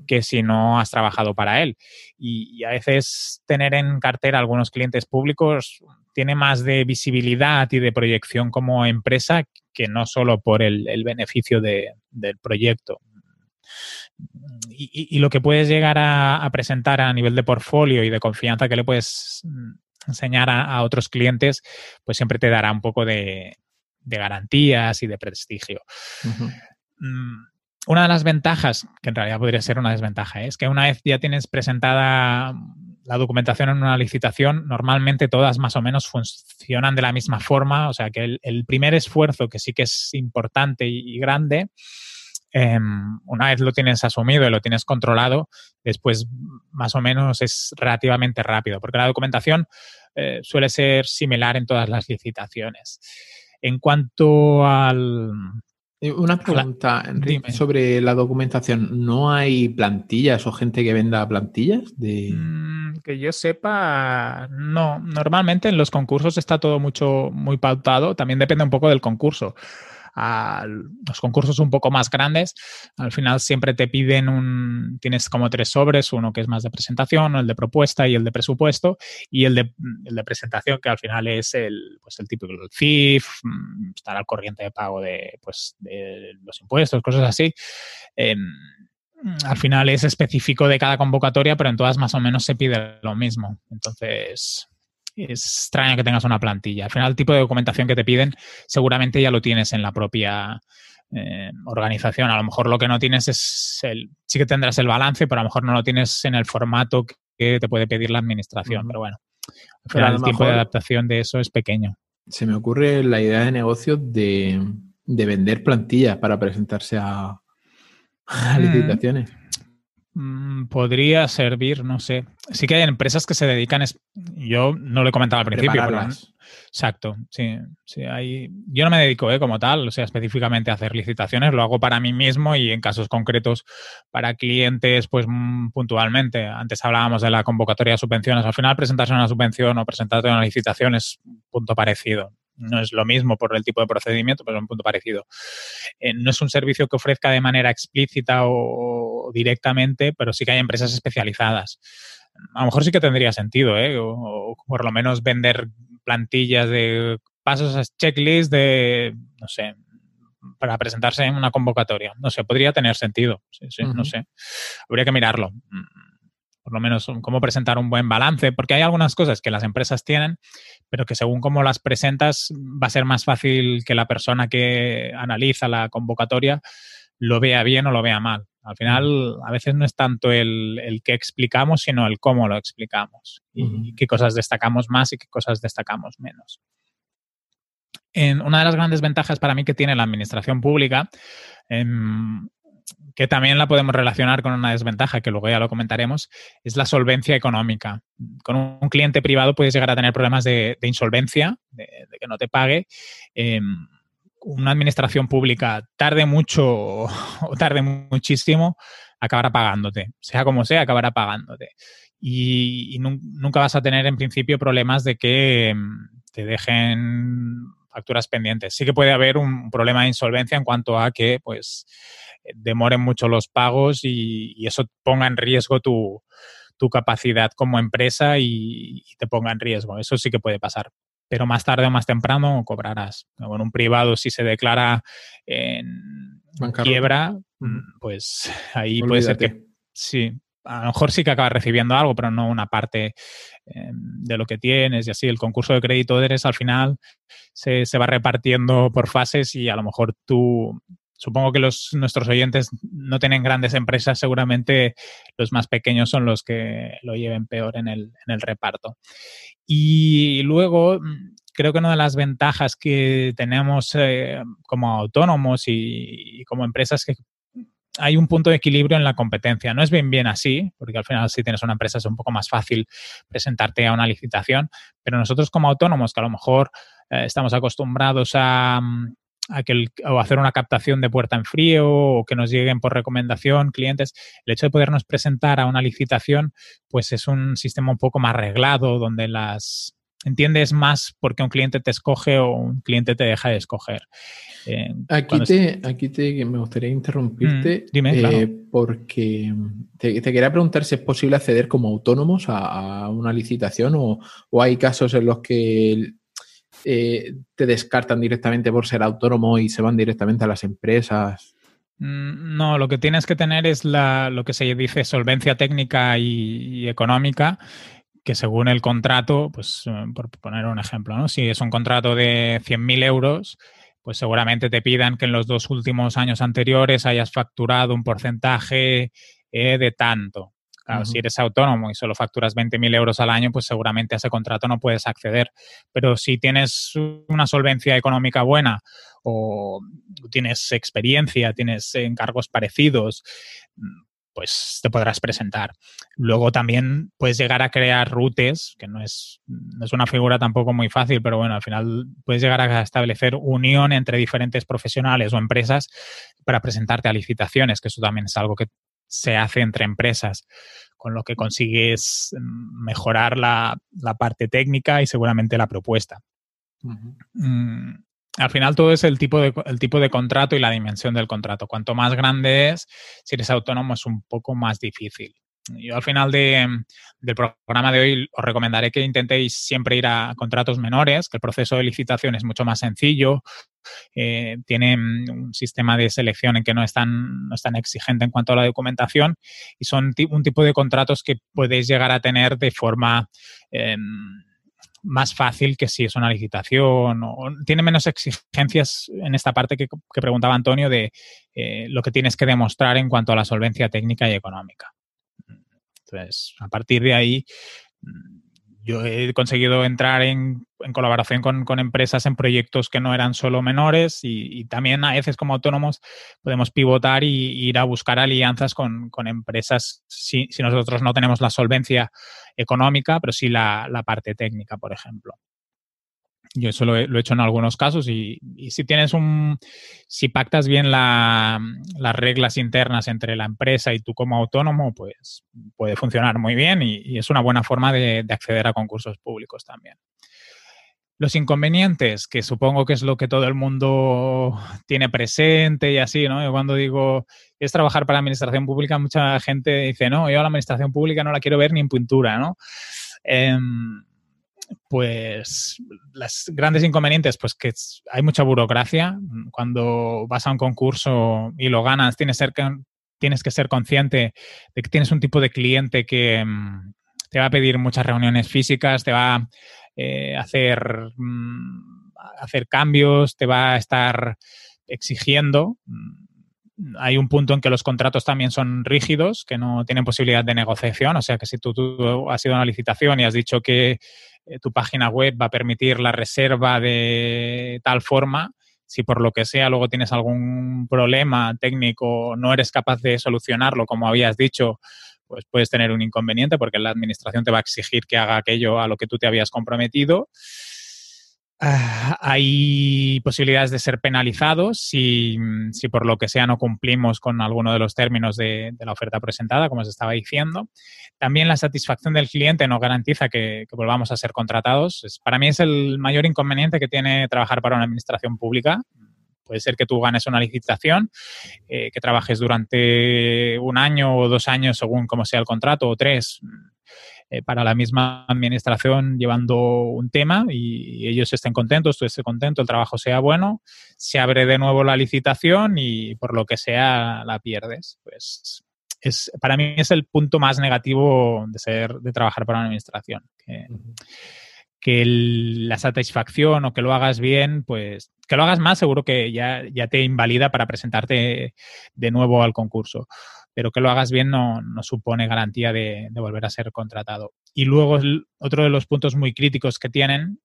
A: que si no has trabajado para él. Y, a veces tener en cartera algunos clientes públicos tiene más de visibilidad y de proyección como empresa que no solo por el, beneficio del proyecto y, lo que puedes llegar a, presentar a nivel de portfolio y de confianza que le puedes enseñar a, otros clientes, pues siempre te dará un poco de, garantías y de prestigio. Mm, una de las ventajas, que en realidad podría ser una desventaja, es que una vez ya tienes presentada la documentación en una licitación, normalmente todas más o menos funcionan de la misma forma, o sea que el, primer esfuerzo, que sí que es importante y grande, Em, una vez lo tienes asumido y lo tienes controlado, después más o menos es relativamente rápido, porque la documentación eh, suele ser similar en todas las licitaciones. En cuanto al...
B: Eh, una pregunta, Enrique, sobre la documentación. ¿No hay plantillas o gente que venda plantillas? De...
A: Mm, que yo sepa, no. Normalmente en los concursos está todo mucho muy pautado. También depende un poco del concurso a los concursos un poco más grandes, al final siempre te piden un, tienes como tres sobres, uno que es más de presentación, el de propuesta y el de presupuesto, y el de, el de presentación que al final es el, pues el típico del CIF, mm, estar al corriente de pago de, pues, de los impuestos, cosas así. Em, al final es específico de cada convocatoria, pero en todas más o menos se pide lo mismo. Entonces, es extraño que tengas una plantilla. Al final, el tipo de documentación que te piden seguramente ya lo tienes en la propia eh, organización. A lo mejor lo que no tienes es el... Sí que tendrás el balance, pero a lo mejor no lo tienes en el formato que te puede pedir la administración. Pero bueno, al final el tiempo de adaptación de eso es pequeño.
B: Se me ocurre la idea de negocio de, vender plantillas para presentarse a, a mm. licitaciones.
A: Mm, podría servir, no sé. Sí que hay empresas que se dedican, yo no lo he comentado al principio, pero, exacto, sí, sí hay, yo no me dedico ¿eh? como tal, o sea, específicamente a hacer licitaciones, lo hago para mí mismo y en casos concretos para clientes, pues mm, puntualmente. Antes hablábamos de la convocatoria de subvenciones, al final presentarse una subvención o presentarse una licitación es punto parecido no es lo mismo por el tipo de procedimiento, pero es un punto parecido. Eh, no es un servicio que ofrezca de manera explícita o, directamente, pero sí que hay empresas especializadas. A lo mejor sí que tendría sentido, ¿eh? o, por lo menos vender plantillas de pasos a checklist de, no sé, para presentarse en una convocatoria. No sé, podría tener sentido. Sí, sí, no sé. Habría que mirarlo por lo menos cómo presentar un buen balance, porque hay algunas cosas que las empresas tienen, pero que según cómo las presentas va a ser más fácil que la persona que analiza la convocatoria lo vea bien o lo vea mal. Al final, a veces no es tanto el, el qué explicamos, sino el cómo lo explicamos y, qué cosas destacamos más y qué cosas destacamos menos. En una de las grandes ventajas para mí que tiene la administración pública em, que también la podemos relacionar con una desventaja, que luego ya lo comentaremos, es la solvencia económica. Con un cliente privado puedes llegar a tener problemas de, insolvencia, de, que no te pague. Em, una administración pública tarde mucho o tarde muchísimo, acabará pagándote. Sea como sea, acabará pagándote. Y, nunca vas a tener en principio problemas de que em, te dejen facturas pendientes. Sí que puede haber un problema de insolvencia en cuanto a que, pues, demoren mucho los pagos y, eso ponga en riesgo tu, capacidad como empresa y, te ponga en riesgo. Eso sí que puede pasar. Pero más tarde o más temprano cobrarás. En un privado, si se declara en quiebra, mm, pues ahí puede ser que sí. A lo mejor sí que acabas recibiendo algo, pero no una parte em, de lo que tienes y así. El concurso de crédito eres al final se, se va repartiendo por fases y a lo mejor tú supongo que los, nuestros oyentes no tienen grandes empresas, seguramente los más pequeños son los que lo lleven peor en el, en el reparto. Y luego, mm, creo que una de las ventajas que tenemos eh, como autónomos y, como empresas que hay un punto de equilibrio en la competencia. No es bien bien así, porque al final si tienes una empresa es un poco más fácil presentarte a una licitación, pero nosotros como autónomos, que a lo mejor eh, estamos acostumbrados a, mm, a que o hacer una captación de puerta en frío o que nos lleguen por recomendación clientes, el hecho de podernos presentar a una licitación, pues es un sistema un poco más arreglado donde las entiendes más por qué un cliente te escoge o un cliente te deja de escoger.
B: Eh, aquí, te, aquí te me gustaría interrumpirte
A: mm, dime,
B: eh, porque te, quería preguntar si es posible acceder como autónomos a, una licitación o, o, hay casos en los que eh, te descartan directamente por ser autónomo y se van directamente a las empresas?
A: Mm, no, lo que tienes que tener es la, lo que se dice solvencia técnica y, económica, que según el contrato, pues eh, por poner un ejemplo, ¿no? si es un contrato de 100.000 euros, pues seguramente te pidan que en los dos últimos años anteriores hayas facturado un porcentaje eh, de tanto. Claro, si eres autónomo y solo facturas 20.000 euros al año, pues seguramente a ese contrato no puedes acceder. Pero si tienes una solvencia económica buena o tienes experiencia, tienes encargos parecidos, pues te podrás presentar. Luego también puedes llegar a crear rutes, que no es, no es, una figura tampoco muy fácil, pero bueno, al final puedes llegar a establecer unión entre diferentes profesionales o empresas para presentarte a licitaciones, que eso también es algo que se hace entre empresas, con lo que consigues mm, mejorar la, parte técnica y seguramente la propuesta. Mm, al final todo es el tipo, de, el tipo de contrato y la dimensión del contrato. Cuanto más grande es, si eres autónomo es un poco más difícil. Yo al final del programa de hoy os recomendaré que intentéis siempre ir a contratos menores, que el proceso de licitación es mucho más sencillo, eh, tiene mm, un sistema de selección en que no es, tan, no es tan exigente en cuanto a la documentación y son un tipo de contratos que podéis llegar a tener de forma... Em, más fácil que si es una licitación o tiene menos exigencias en esta parte que, preguntaba Antonio de eh, lo que tienes que demostrar en cuanto a la solvencia técnica y económica. Entonces, a partir de ahí, yo he conseguido entrar en, colaboración con, empresas en proyectos que no eran solo menores y, también a veces como autónomos podemos pivotar y, ir a buscar alianzas con, empresas si, nosotros no tenemos la solvencia económica, pero sí la parte técnica, por ejemplo. Yo eso lo he, hecho en algunos casos y, si tienes un, si pactas bien las reglas internas entre la empresa y tú como autónomo, pues puede funcionar muy bien y, es una buena forma de, acceder a concursos públicos también. Los inconvenientes, que supongo que es lo que todo el mundo tiene presente y así, ¿no? Yo cuando digo, es trabajar para la administración pública, mucha gente dice, no, yo a la administración pública no la quiero ver ni en pintura, ¿no? Em, pues las grandes inconvenientes, pues que hay mucha burocracia. Cuando vas a un concurso y lo ganas, tienes, tienes que ser consciente de que tienes un tipo de cliente que mm, te va a pedir muchas reuniones físicas, te va a eh, hacer, mm, hacer cambios, te va a estar exigiendo hay un punto en que los contratos también son rígidos, que no tienen posibilidad de negociación. O sea que si tú, has ido a una licitación y has dicho que eh, tu página web va a permitir la reserva de tal forma, si por lo que sea luego tienes algún problema técnico, no eres capaz de solucionarlo como habías dicho, pues puedes tener un inconveniente porque la administración te va a exigir que haga aquello a lo que tú te habías comprometido. Ah, hay posibilidades de ser penalizados si, por lo que sea no cumplimos con alguno de los términos de, la oferta presentada, como os estaba diciendo. También la satisfacción del cliente no garantiza que, volvamos a ser contratados. para mí es el mayor inconveniente que tiene trabajar para una administración pública. Puede ser que tú ganes una licitación, eh, que trabajes durante un año o dos años según como sea el contrato, o tres eh, para la misma administración llevando un tema y ellos estén contentos, tú estés contento, el trabajo sea bueno, se abre de nuevo la licitación y por lo que sea la pierdes. Pues es, para mí es el punto más negativo de ser, de trabajar para una administración. Que, la satisfacción o que lo hagas bien, pues que lo hagas más seguro que ya, ya te invalida para presentarte de nuevo al concurso pero que lo hagas bien no, supone garantía de, volver a ser contratado. Y luego otro de los puntos muy críticos que tienen,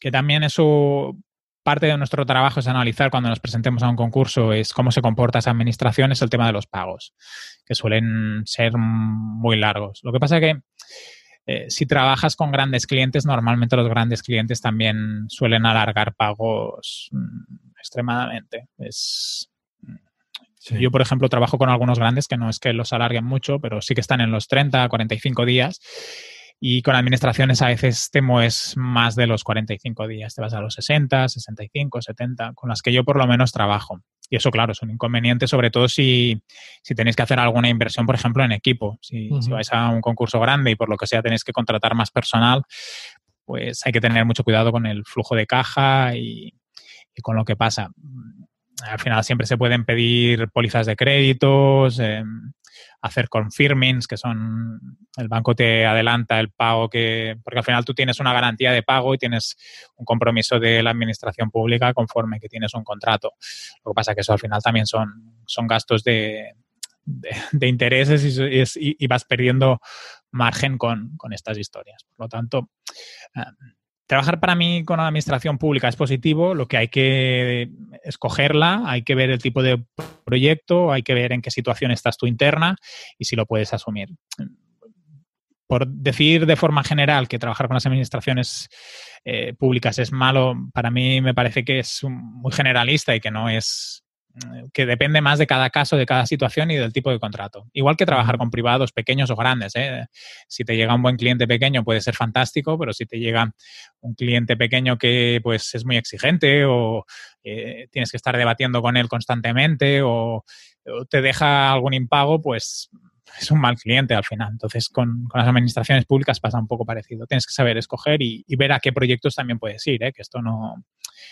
A: que también eso parte de nuestro trabajo es analizar cuando nos presentemos a un concurso es cómo se comporta esa administración, es el tema de los pagos, que suelen ser muy largos. Lo que pasa que eh, si trabajas con grandes clientes, normalmente los grandes clientes también suelen alargar pagos mm, extremadamente. Es, Yo, por ejemplo, trabajo con algunos grandes que no es que los alarguen mucho, pero sí que están en los 30, 45 días. Y con administraciones a veces te mueves más de los 45 días, te vas a los 60, 65, 70, con las que yo por lo menos trabajo. Y eso, claro, es un inconveniente, sobre todo si, si tenéis que hacer alguna inversión, por ejemplo, en equipo. Si, vais a un concurso grande y por lo que sea tenéis que contratar más personal, pues hay que tener mucho cuidado con el flujo de caja y, con lo que pasa. Al final siempre se pueden pedir pólizas de créditos, em, hacer confirmings, que son el banco te adelanta el pago que, porque al final tú tienes una garantía de pago y tienes un compromiso de la administración pública conforme que tienes un contrato. Lo que pasa es que eso al final también son, son gastos de, de, intereses y, vas perdiendo margen con, con, estas historias. Por lo tanto, eh, trabajar para mí con la administración pública es positivo, lo que hay que escogerla, hay que ver el tipo de proyecto, hay que ver en qué situación estás tú interna y si lo puedes asumir. Por decir de forma general que trabajar con las administraciones eh, públicas es malo, para mí me parece que es muy generalista y que no es que depende más de cada caso, de cada situación y del tipo de contrato. Igual que trabajar con privados pequeños o grandes. ¿eh? Si te llega un buen cliente pequeño puede ser fantástico, pero si te llega un cliente pequeño que pues es muy exigente o eh, tienes que estar debatiendo con él constantemente o, te deja algún impago, pues es un mal cliente al final. Entonces, con, las administraciones públicas pasa un poco parecido. Tienes que saber escoger y, ver a qué proyectos también puedes ir, ¿eh? que esto no,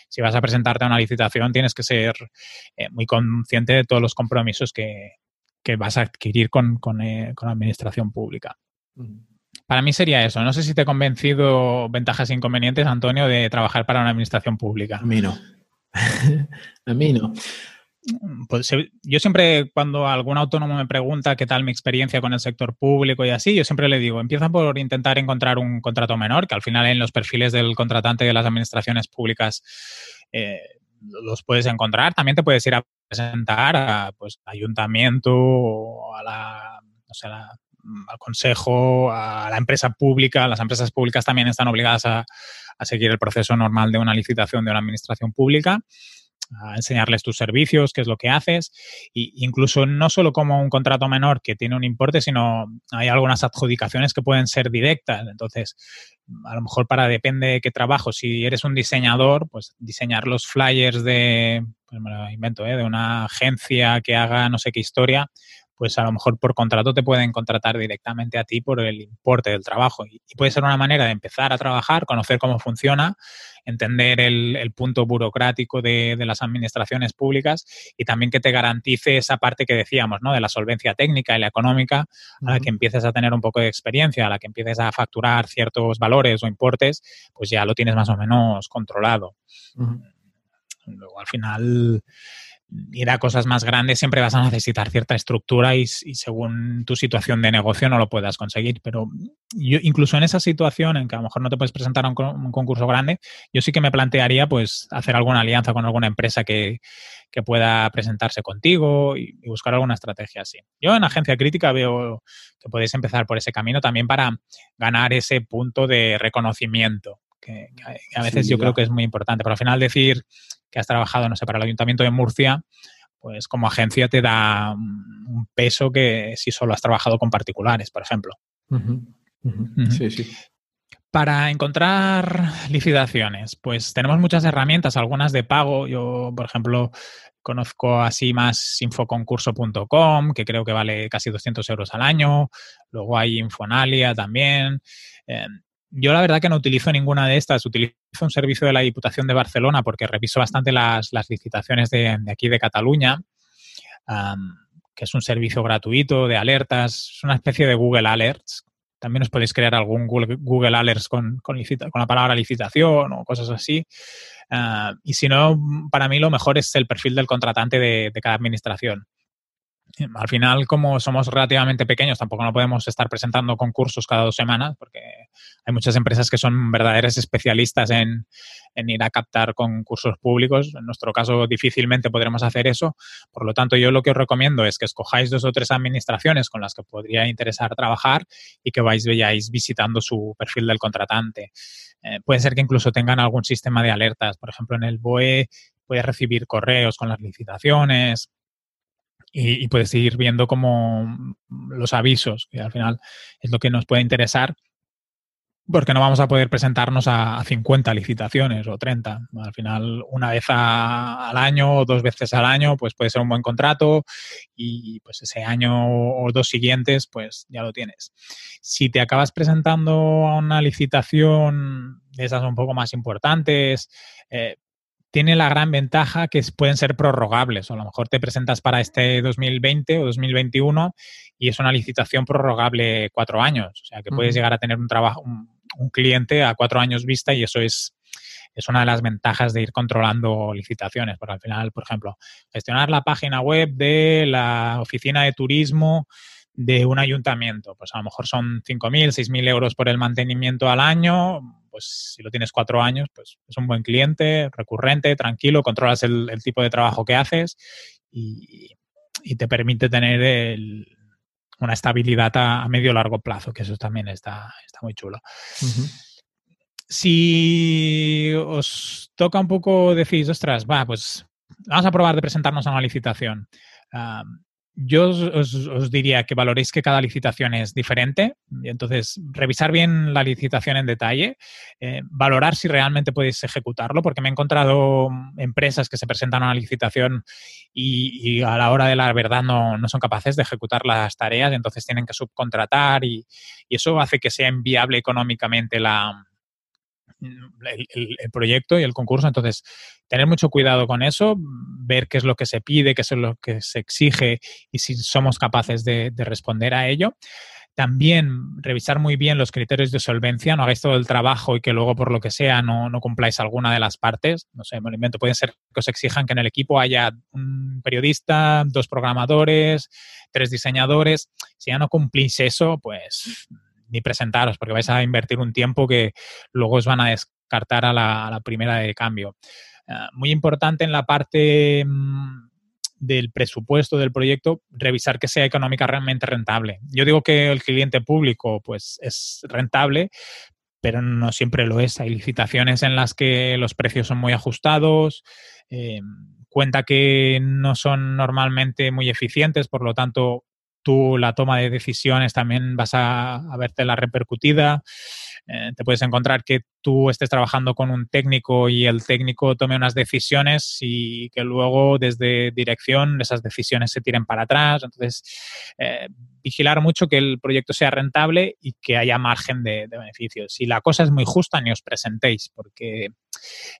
A: si vas a presentarte a una licitación, tienes que ser eh, muy consciente de todos los compromisos que, vas a adquirir eh, con, la administración pública. Para mí sería eso. No sé si te he convencido ventajas e inconvenientes, Antonio, de trabajar para una administración pública.
B: A mí no. a mí no.
A: Pues yo siempre, cuando algún autónomo me pregunta qué tal mi experiencia con el sector público y así, yo siempre le digo, empieza por intentar encontrar un contrato menor, que al final en los perfiles del contratante de las administraciones públicas eh, los puedes encontrar. También te puedes ir a presentar a pues, ayuntamiento o a la, al consejo, a la empresa pública. Las empresas públicas también están obligadas a seguir el proceso normal de una licitación de una administración pública a enseñarles tus servicios, qué es lo que haces, e incluso no solo como un contrato menor que tiene un importe, sino hay algunas adjudicaciones que pueden ser directas. Entonces, a lo mejor para depende de qué trabajo, si eres un diseñador, pues diseñar los flyers de, pues invento, ¿eh? de una agencia que haga no sé qué historia, pues a lo mejor por contrato te pueden contratar directamente a ti por el importe del trabajo. Y, puede ser una manera de empezar a trabajar, conocer cómo funciona, entender el, punto burocrático de, las administraciones públicas y también que te garantice esa parte que decíamos, ¿no? De la solvencia técnica y la económica, a la que empieces a tener un poco de experiencia, a la que empieces a facturar ciertos valores o importes, pues ya lo tienes más o menos controlado. Luego, al final ir a cosas más grandes siempre vas a necesitar cierta estructura y, según tu situación de negocio no lo puedas conseguir. Pero yo, incluso en esa situación en que a lo mejor no te puedes presentar a un, concurso grande, yo sí que me plantearía pues hacer alguna alianza con alguna empresa que, pueda presentarse contigo y, buscar alguna estrategia así. Yo en Agencia Crítica veo que podéis empezar por ese camino también para ganar ese punto de reconocimiento que, a veces yo creo que es muy importante. Pero al final decir que has trabajado, no sé, para el Ayuntamiento de Murcia, pues como agencia te da un peso que si solo has trabajado con particulares, por ejemplo.
B: Sí, sí.
A: Para encontrar licitaciones, pues tenemos muchas herramientas, algunas de pago. Yo, por ejemplo, conozco así más infoconcurso.com, que creo que vale casi 200 euros al año. Luego hay Infonalia también. Eh, yo la verdad que no utilizo ninguna de estas. Utilizo un servicio de la Diputación de Barcelona porque reviso bastante las, licitaciones de, aquí de Cataluña, que es un servicio gratuito de alertas. Es una especie de Google Alerts. También os podéis crear algún Google, Alerts con, con, la palabra licitación o cosas así. Ah, y si no, para mí lo mejor es el perfil del contratante de cada administración. Al final, como somos relativamente pequeños, tampoco no podemos estar presentando concursos cada dos semanas, porque hay muchas empresas que son verdaderas especialistas en, ir a captar concursos públicos. En nuestro caso, difícilmente podremos hacer eso. Por lo tanto, yo lo que os recomiendo es que escojáis dos o tres administraciones con las que podría interesar trabajar y que vais, vayáis visitando su perfil del contratante. Eh, puede ser que incluso tengan algún sistema de alertas. Por ejemplo, en el BOE puedes recibir correos con las licitaciones y, puedes seguir viendo como los avisos, que al final es lo que nos puede interesar, porque no vamos a poder presentarnos a, 50 licitaciones o 30. Al final, una vez al año o dos veces al año, pues puede ser un buen contrato y pues ese año o dos siguientes, pues ya lo tienes. Si te acabas presentando a una licitación de esas un poco más importantes, eh, tiene la gran ventaja que pueden ser prorrogables. O a lo mejor te presentas para este 2020 o 2021 y es una licitación prorrogable cuatro años. O sea, que puedes llegar a tener un trabajo, un, cliente a cuatro años vista y eso es, es una de las ventajas de ir controlando licitaciones. Porque al final, por ejemplo, gestionar la página web de la oficina de turismo de un ayuntamiento. Pues a lo mejor son 5.000, 6.000 euros por el mantenimiento al año. Pues si lo tienes cuatro años, pues es un buen cliente, recurrente, tranquilo, controlas el, tipo de trabajo que haces y, te permite tener una estabilidad a, medio largo plazo, que eso también está, está muy chulo. Si os toca un poco, decís, ostras, va, pues vamos a probar de presentarnos a una licitación. Yo os, diría que valoréis que cada licitación es diferente, y entonces revisar bien la licitación en detalle, eh, valorar si realmente podéis ejecutarlo, porque me he encontrado empresas que se presentan a una licitación y, a la hora de la verdad no, son capaces de ejecutar las tareas, entonces tienen que subcontratar y, y eso hace que sea inviable económicamente la, el, proyecto y el concurso. Entonces, tener mucho cuidado con eso, ver qué es lo que se pide, qué es lo que se exige y si somos capaces de, responder a ello. También revisar muy bien los criterios de solvencia, no hagáis todo el trabajo y que luego por lo que sea no, no cumpláis alguna de las partes. No sé, me invento, pueden ser que os exijan que en el equipo haya un periodista, dos programadores, tres diseñadores. Si ya no cumplís eso, pues ni presentaros, porque vais a invertir un tiempo que luego os van a descartar a la, primera de cambio. Eh, muy importante en la parte mm, del presupuesto del proyecto, revisar que sea económicamente rentable. Yo digo que el cliente público pues es rentable, pero no siempre lo es. Hay licitaciones en las que los precios son muy ajustados, eh, cuenta que no son normalmente muy eficientes, por lo tanto tú la toma de decisiones también vas a, a verte la repercutida. Eh, te puedes encontrar que tú estés trabajando con un técnico y el técnico tome unas decisiones y que luego desde dirección esas decisiones se tiren para atrás. Entonces, eh, vigilar mucho que el proyecto sea rentable y que haya margen de, de beneficios. Si la cosa es muy justa, ni os presentéis porque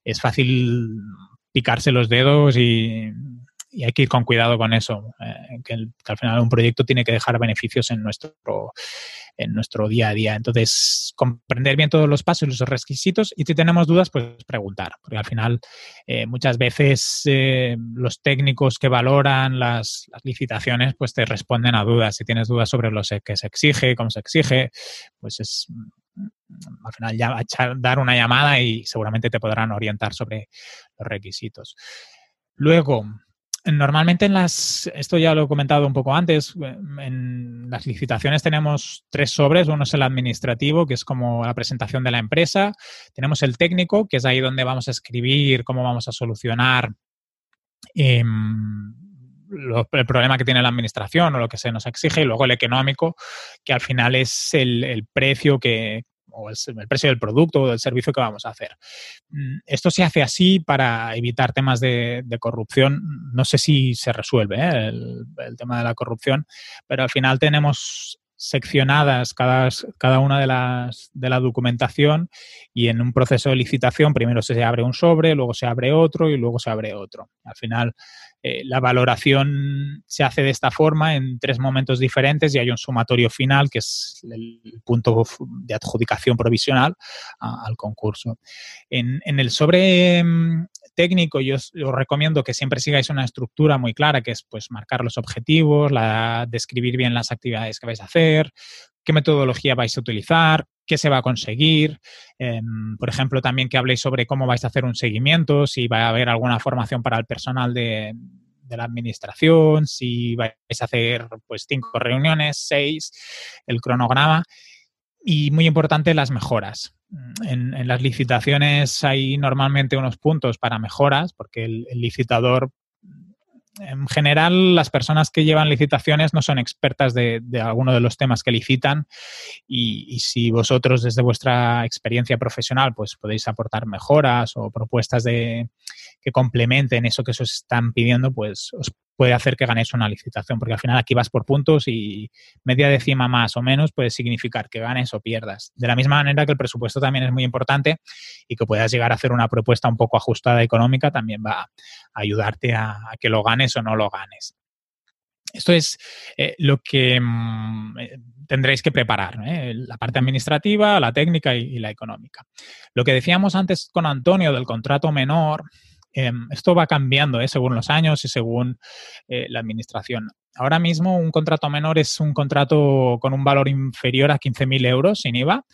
A: es fácil picarse los dedos y y hay que ir con cuidado con eso, eh, que, al final un proyecto tiene que dejar beneficios en nuestro, en nuestro día a día. Entonces, comprender bien todos los pasos y los requisitos y si tenemos dudas, pues preguntar, porque al final eh, muchas veces eh, los técnicos que valoran las, licitaciones, pues te responden a dudas. Si tienes dudas sobre lo que se exige, cómo se exige, pues es mm, al final ya dar una llamada y seguramente te podrán orientar sobre los requisitos. Luego, Normalmente en las, esto ya lo he comentado un poco antes, en las licitaciones tenemos tres sobres. Uno es el administrativo, que es como la presentación de la empresa. Tenemos el técnico, que es ahí donde vamos a escribir cómo vamos a solucionar em, el problema que tiene la administración o lo que se nos exige. Y luego el económico, que al final es el precio que, o el, precio del producto o del servicio que vamos a hacer. Mm, esto se hace así para evitar temas de, corrupción. No sé si se resuelve ¿eh? el, tema de la corrupción, pero al final tenemos seccionadas cada, cada una de las de la documentación y en un proceso de licitación primero se abre un sobre, luego se abre otro y luego se abre otro. Al final eh, la valoración se hace de esta forma en tres momentos diferentes y hay un sumatorio final que es el punto de adjudicación provisional al concurso. En, el sobre mm, técnico, yo os, recomiendo que siempre sigáis una estructura muy clara, que es pues marcar los objetivos, la, describir bien las actividades que vais a hacer, qué metodología vais a utilizar, qué se va a conseguir. Em, por ejemplo, también que habléis sobre cómo vais a hacer un seguimiento, si va a haber alguna formación para el personal de, de la administración, si vais a hacer pues cinco reuniones, seis, el cronograma y muy importante las mejoras. En, las licitaciones hay normalmente unos puntos para mejoras porque el, licitador en general, las personas que llevan licitaciones no son expertas de, alguno de los temas que licitan y, y, si vosotros desde vuestra experiencia profesional pues podéis aportar mejoras o propuestas de, que complementen eso que os están pidiendo, pues os puede hacer que ganéis una licitación, porque al final aquí vas por puntos y media décima más o menos puede significar que ganes o pierdas. De la misma manera que el presupuesto también es muy importante y que puedas llegar a hacer una propuesta un poco ajustada económica también va a ayudarte a, que lo ganes o no lo ganes. Esto es eh, lo que mm, eh, tendréis que preparar, ¿eh? la parte administrativa, la técnica y, la económica. Lo que decíamos antes con Antonio del contrato menor, Em, esto va cambiando ¿eh? según los años y según eh, la administración. Ahora mismo un contrato menor es un contrato con un valor inferior a 15.000 euros sin IVA.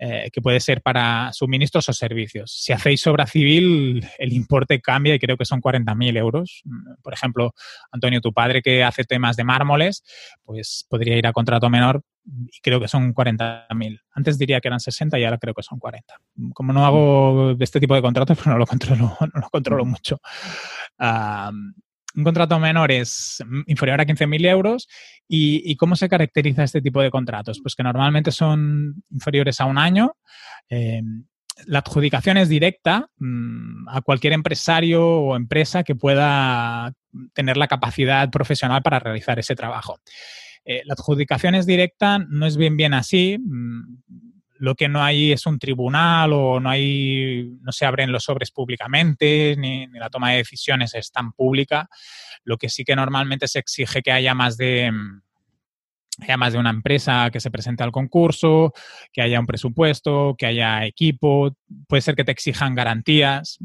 A: Eh, que puede ser para suministros o servicios. Si hacéis obra civil, el importe cambia y creo que son 40.000 euros. Por ejemplo, Antonio, tu padre que hace temas de mármoles, pues podría ir a contrato menor y creo que son 40.000. Antes diría que eran 60 y ahora creo que son 40. Como no hago este tipo de contratos, pues no lo controlo, no lo controlo mucho un contrato menor es inferior a 15.000 euros. ¿Y, cómo se caracteriza este tipo de contratos? Pues que normalmente son inferiores a un año. Eh, la adjudicación es directa mm, a cualquier empresario o empresa que pueda tener la capacidad profesional para realizar ese trabajo. Eh, la adjudicación es directa, no es bien bien así. Mm, lo que no hay es un tribunal o no hay, no se abren los sobres públicamente, ni, la toma de decisiones es tan pública. Lo que sí que normalmente se exige que haya más de haya más de una empresa que se presente al concurso, que haya un presupuesto, que haya equipo. Puede ser que te exijan garantías.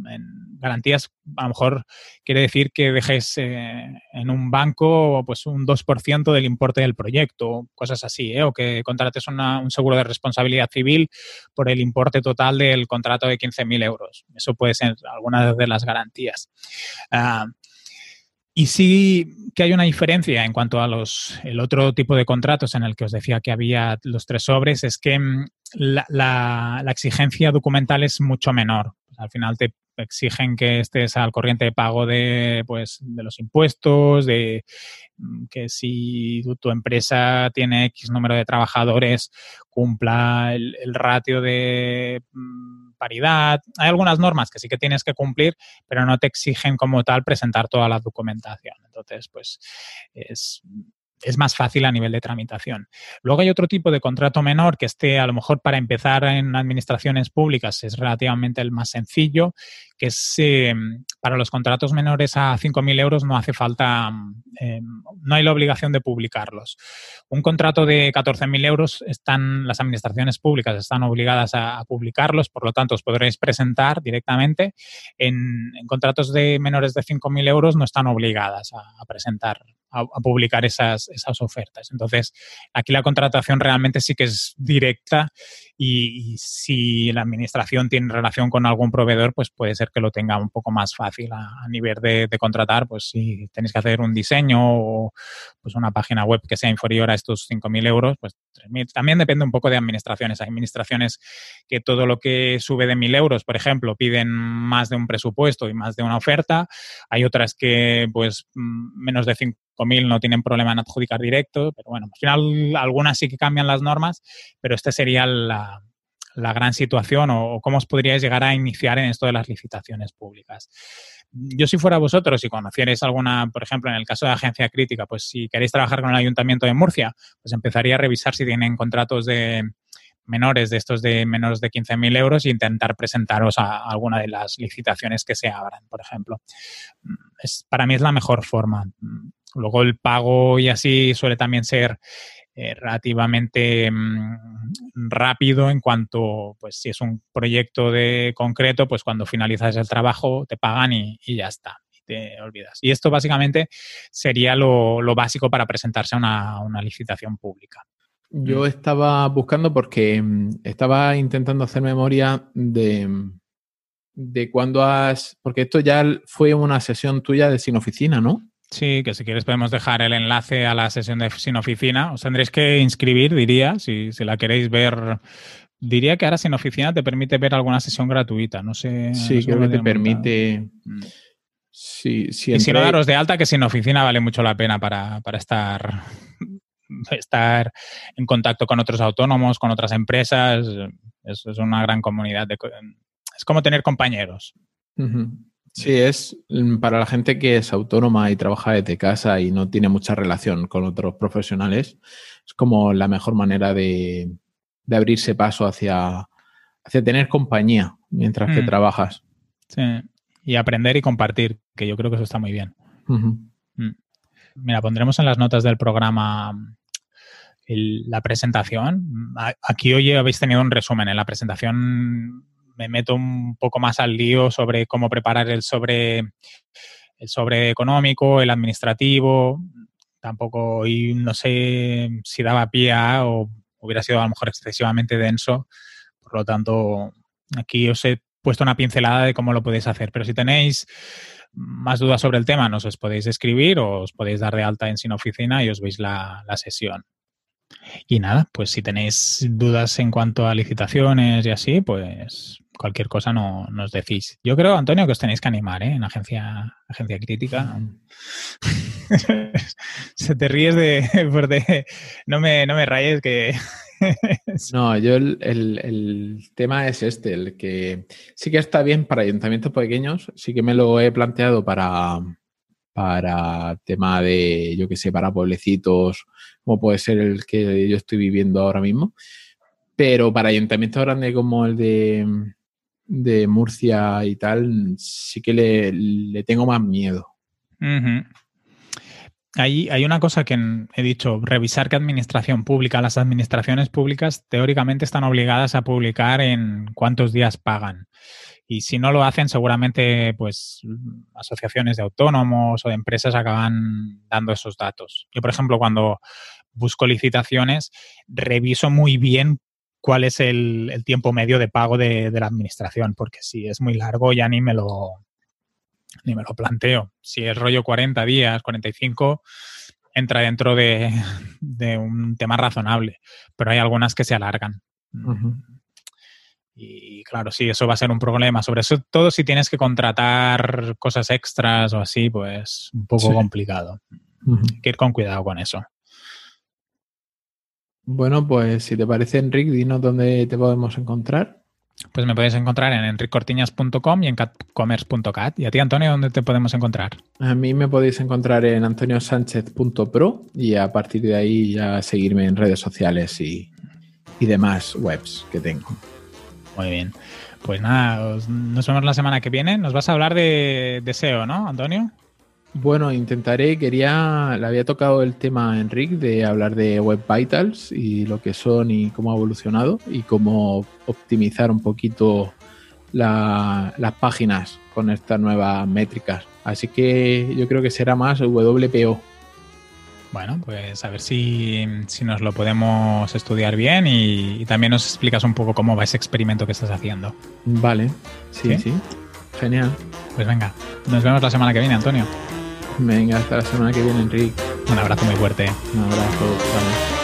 A: Garantías a lo mejor quiere decir que dejes eh, en un banco pues un 2% del importe del proyecto, cosas así, ¿eh? o que contrates un seguro de responsabilidad civil por el importe total del contrato de 15.000 euros. Eso puede ser alguna de las garantías. Ah, y sí que hay una diferencia en cuanto a los el otro tipo de contratos en el que os decía que había los tres sobres, es que mm, la, la, exigencia documental es mucho menor. al final te exigen que estés al corriente de pago de, pues, de los impuestos, de mm, que si tu, empresa tiene X número de trabajadores, cumpla el, ratio de mm, paridad. Hay algunas normas que sí que tienes que cumplir, pero no te exigen como tal presentar toda la documentación. Entonces, pues es es más fácil a nivel de tramitación. Luego hay otro tipo de contrato menor que esté a lo mejor para empezar en administraciones públicas es relativamente el más sencillo, que es eh, para los contratos menores a 5.000 euros no hace falta, eh, no hay la obligación de publicarlos. Un contrato de 14.000 euros están, las administraciones públicas están obligadas a, publicarlos, por lo tanto os podréis presentar directamente. En, contratos de menores de 5.000 euros no están obligadas a presentar a, publicar esas, esas ofertas. Entonces, aquí la contratación realmente sí que es directa y, si la administración tiene relación con algún proveedor, pues puede ser que lo tenga un poco más fácil a, nivel de, contratar, pues si tenéis que hacer un diseño o pues una página web que sea inferior a estos 5.000 euros, pues 3.000. También depende un poco de administraciones. Hay administraciones que todo lo que sube de 1.000 euros, por ejemplo, piden más de un presupuesto y más de una oferta. Hay otras que pues menos de 5 mil no tienen problema en adjudicar directo, pero bueno, al final algunas sí que cambian las normas, pero esta sería la, gran situación o, cómo os podríais llegar a iniciar en esto de las licitaciones públicas. Yo si fuera vosotros y conocierais alguna, por ejemplo, en el caso de agencia crítica, pues si queréis trabajar con el Ayuntamiento de Murcia, pues empezaría a revisar si tienen contratos de menores de estos de menos de 15.000 euros e intentar presentaros a alguna de las licitaciones que se abran, por ejemplo. Es, para mí es la mejor forma. Luego el pago y así suele también ser eh, relativamente mm, rápido en cuanto, pues si es un proyecto de concreto, pues cuando finalizas el trabajo te pagan y, ya está, y te olvidas. Y esto básicamente sería lo, básico para presentarse a una, licitación pública.
B: Yo mm. estaba buscando porque mm, estaba intentando hacer memoria de, de cuando has, porque esto ya fue una sesión tuya de sin oficina, ¿no?
A: Sí, que si quieres podemos dejar el enlace a la sesión de Sin Oficina. Os tendréis que inscribir, diría, si, la queréis ver. Diría que ahora Sin Oficina te permite ver alguna sesión gratuita. No sé.
B: Sí, creo que te permite. Mm. Sí,
A: y si no daros de alta, que Sin Oficina vale mucho la pena para, estar, estar en contacto con otros autónomos, con otras empresas. Es, es una gran comunidad. De, es como tener compañeros.
B: Sí, es mm, para la gente que es autónoma y trabaja desde casa y no tiene mucha relación con otros profesionales, es como la mejor manera de, abrirse paso hacia, hacia tener compañía mientras que mm. trabajas.
A: Sí, y aprender y compartir, que yo creo que eso está muy bien. Mm. Mira, pondremos en las notas del programa la presentación. Aquí hoy habéis tenido un resumen. En la presentación me meto un poco más al lío sobre cómo preparar el sobre, el sobre económico, el administrativo. Tampoco, y no sé si daba pie a o hubiera sido a lo mejor excesivamente denso. Por lo tanto, aquí os he puesto una pincelada de cómo lo podéis hacer. Pero si tenéis más dudas sobre el tema, nos os podéis escribir o os podéis dar de alta en Sin Oficina y os veis la, la sesión. Y nada, pues si tenéis dudas en cuanto a licitaciones y así, pues cualquier cosa no, nos decís. Yo creo, Antonio, que os tenéis que animar, ¿eh? En agencia, agencia crítica. Se te ríes de, no me, no me rayes que.
B: no, yo el, el, tema es este, el que sí que está bien para ayuntamientos pequeños, sí que me lo he planteado para, para tema de, yo qué sé, para pueblecitos, como puede ser el que yo estoy viviendo ahora mismo. Pero para ayuntamientos grandes como el de de Murcia y tal, sí que le, tengo más miedo.
A: hay, una cosa que he dicho, revisar qué administración pública. Las administraciones públicas teóricamente están obligadas a publicar en cuántos días pagan. Y si no lo hacen, seguramente pues asociaciones de autónomos o de empresas acaban dando esos datos. Yo, por ejemplo, cuando busco licitaciones, reviso muy bien cuál es el, tiempo medio de pago de, la administración, porque si es muy largo ya ni me lo, ni me lo planteo. Si es rollo 40 días, 45, entra dentro de, un tema razonable, pero hay algunas que se alargan. Y claro, sí, eso va a ser un problema. Sobre todo si tienes que contratar cosas extras o así, pues un poco complicado. Hay que ir con cuidado con eso.
B: Bueno, pues si te parece, Enric, dinos dónde te podemos encontrar.
A: Pues me podéis encontrar en enriccortiñas.com y en catcommerce.cat. ¿Y a ti, Antonio, dónde te podemos encontrar?
B: A mí me podéis encontrar en antoniosánchez.pro y a partir de ahí ya seguirme en redes sociales y, demás webs que tengo.
A: Muy bien. Pues nada, nos vemos la semana que viene. Nos vas a hablar de, de SEO, ¿no, Antonio?
B: Bueno, intentaré, quería, le había tocado el tema a Enric de hablar de Web Vitals y lo que son y cómo ha evolucionado y cómo optimizar un poquito las páginas con estas nuevas métricas. Así que yo creo que será más WPO.
A: Bueno, pues a ver si, nos lo podemos estudiar bien y, también nos explicas un poco cómo va ese experimento que estás haciando.
B: Vale, sí, sí. Genial.
A: Pues venga, nos vemos la semana que viene, Antonio.
B: Venga, hasta la semana que viene, Enrique.
A: Un abrazo muy fuerte.
B: Un abrazo. Vamos.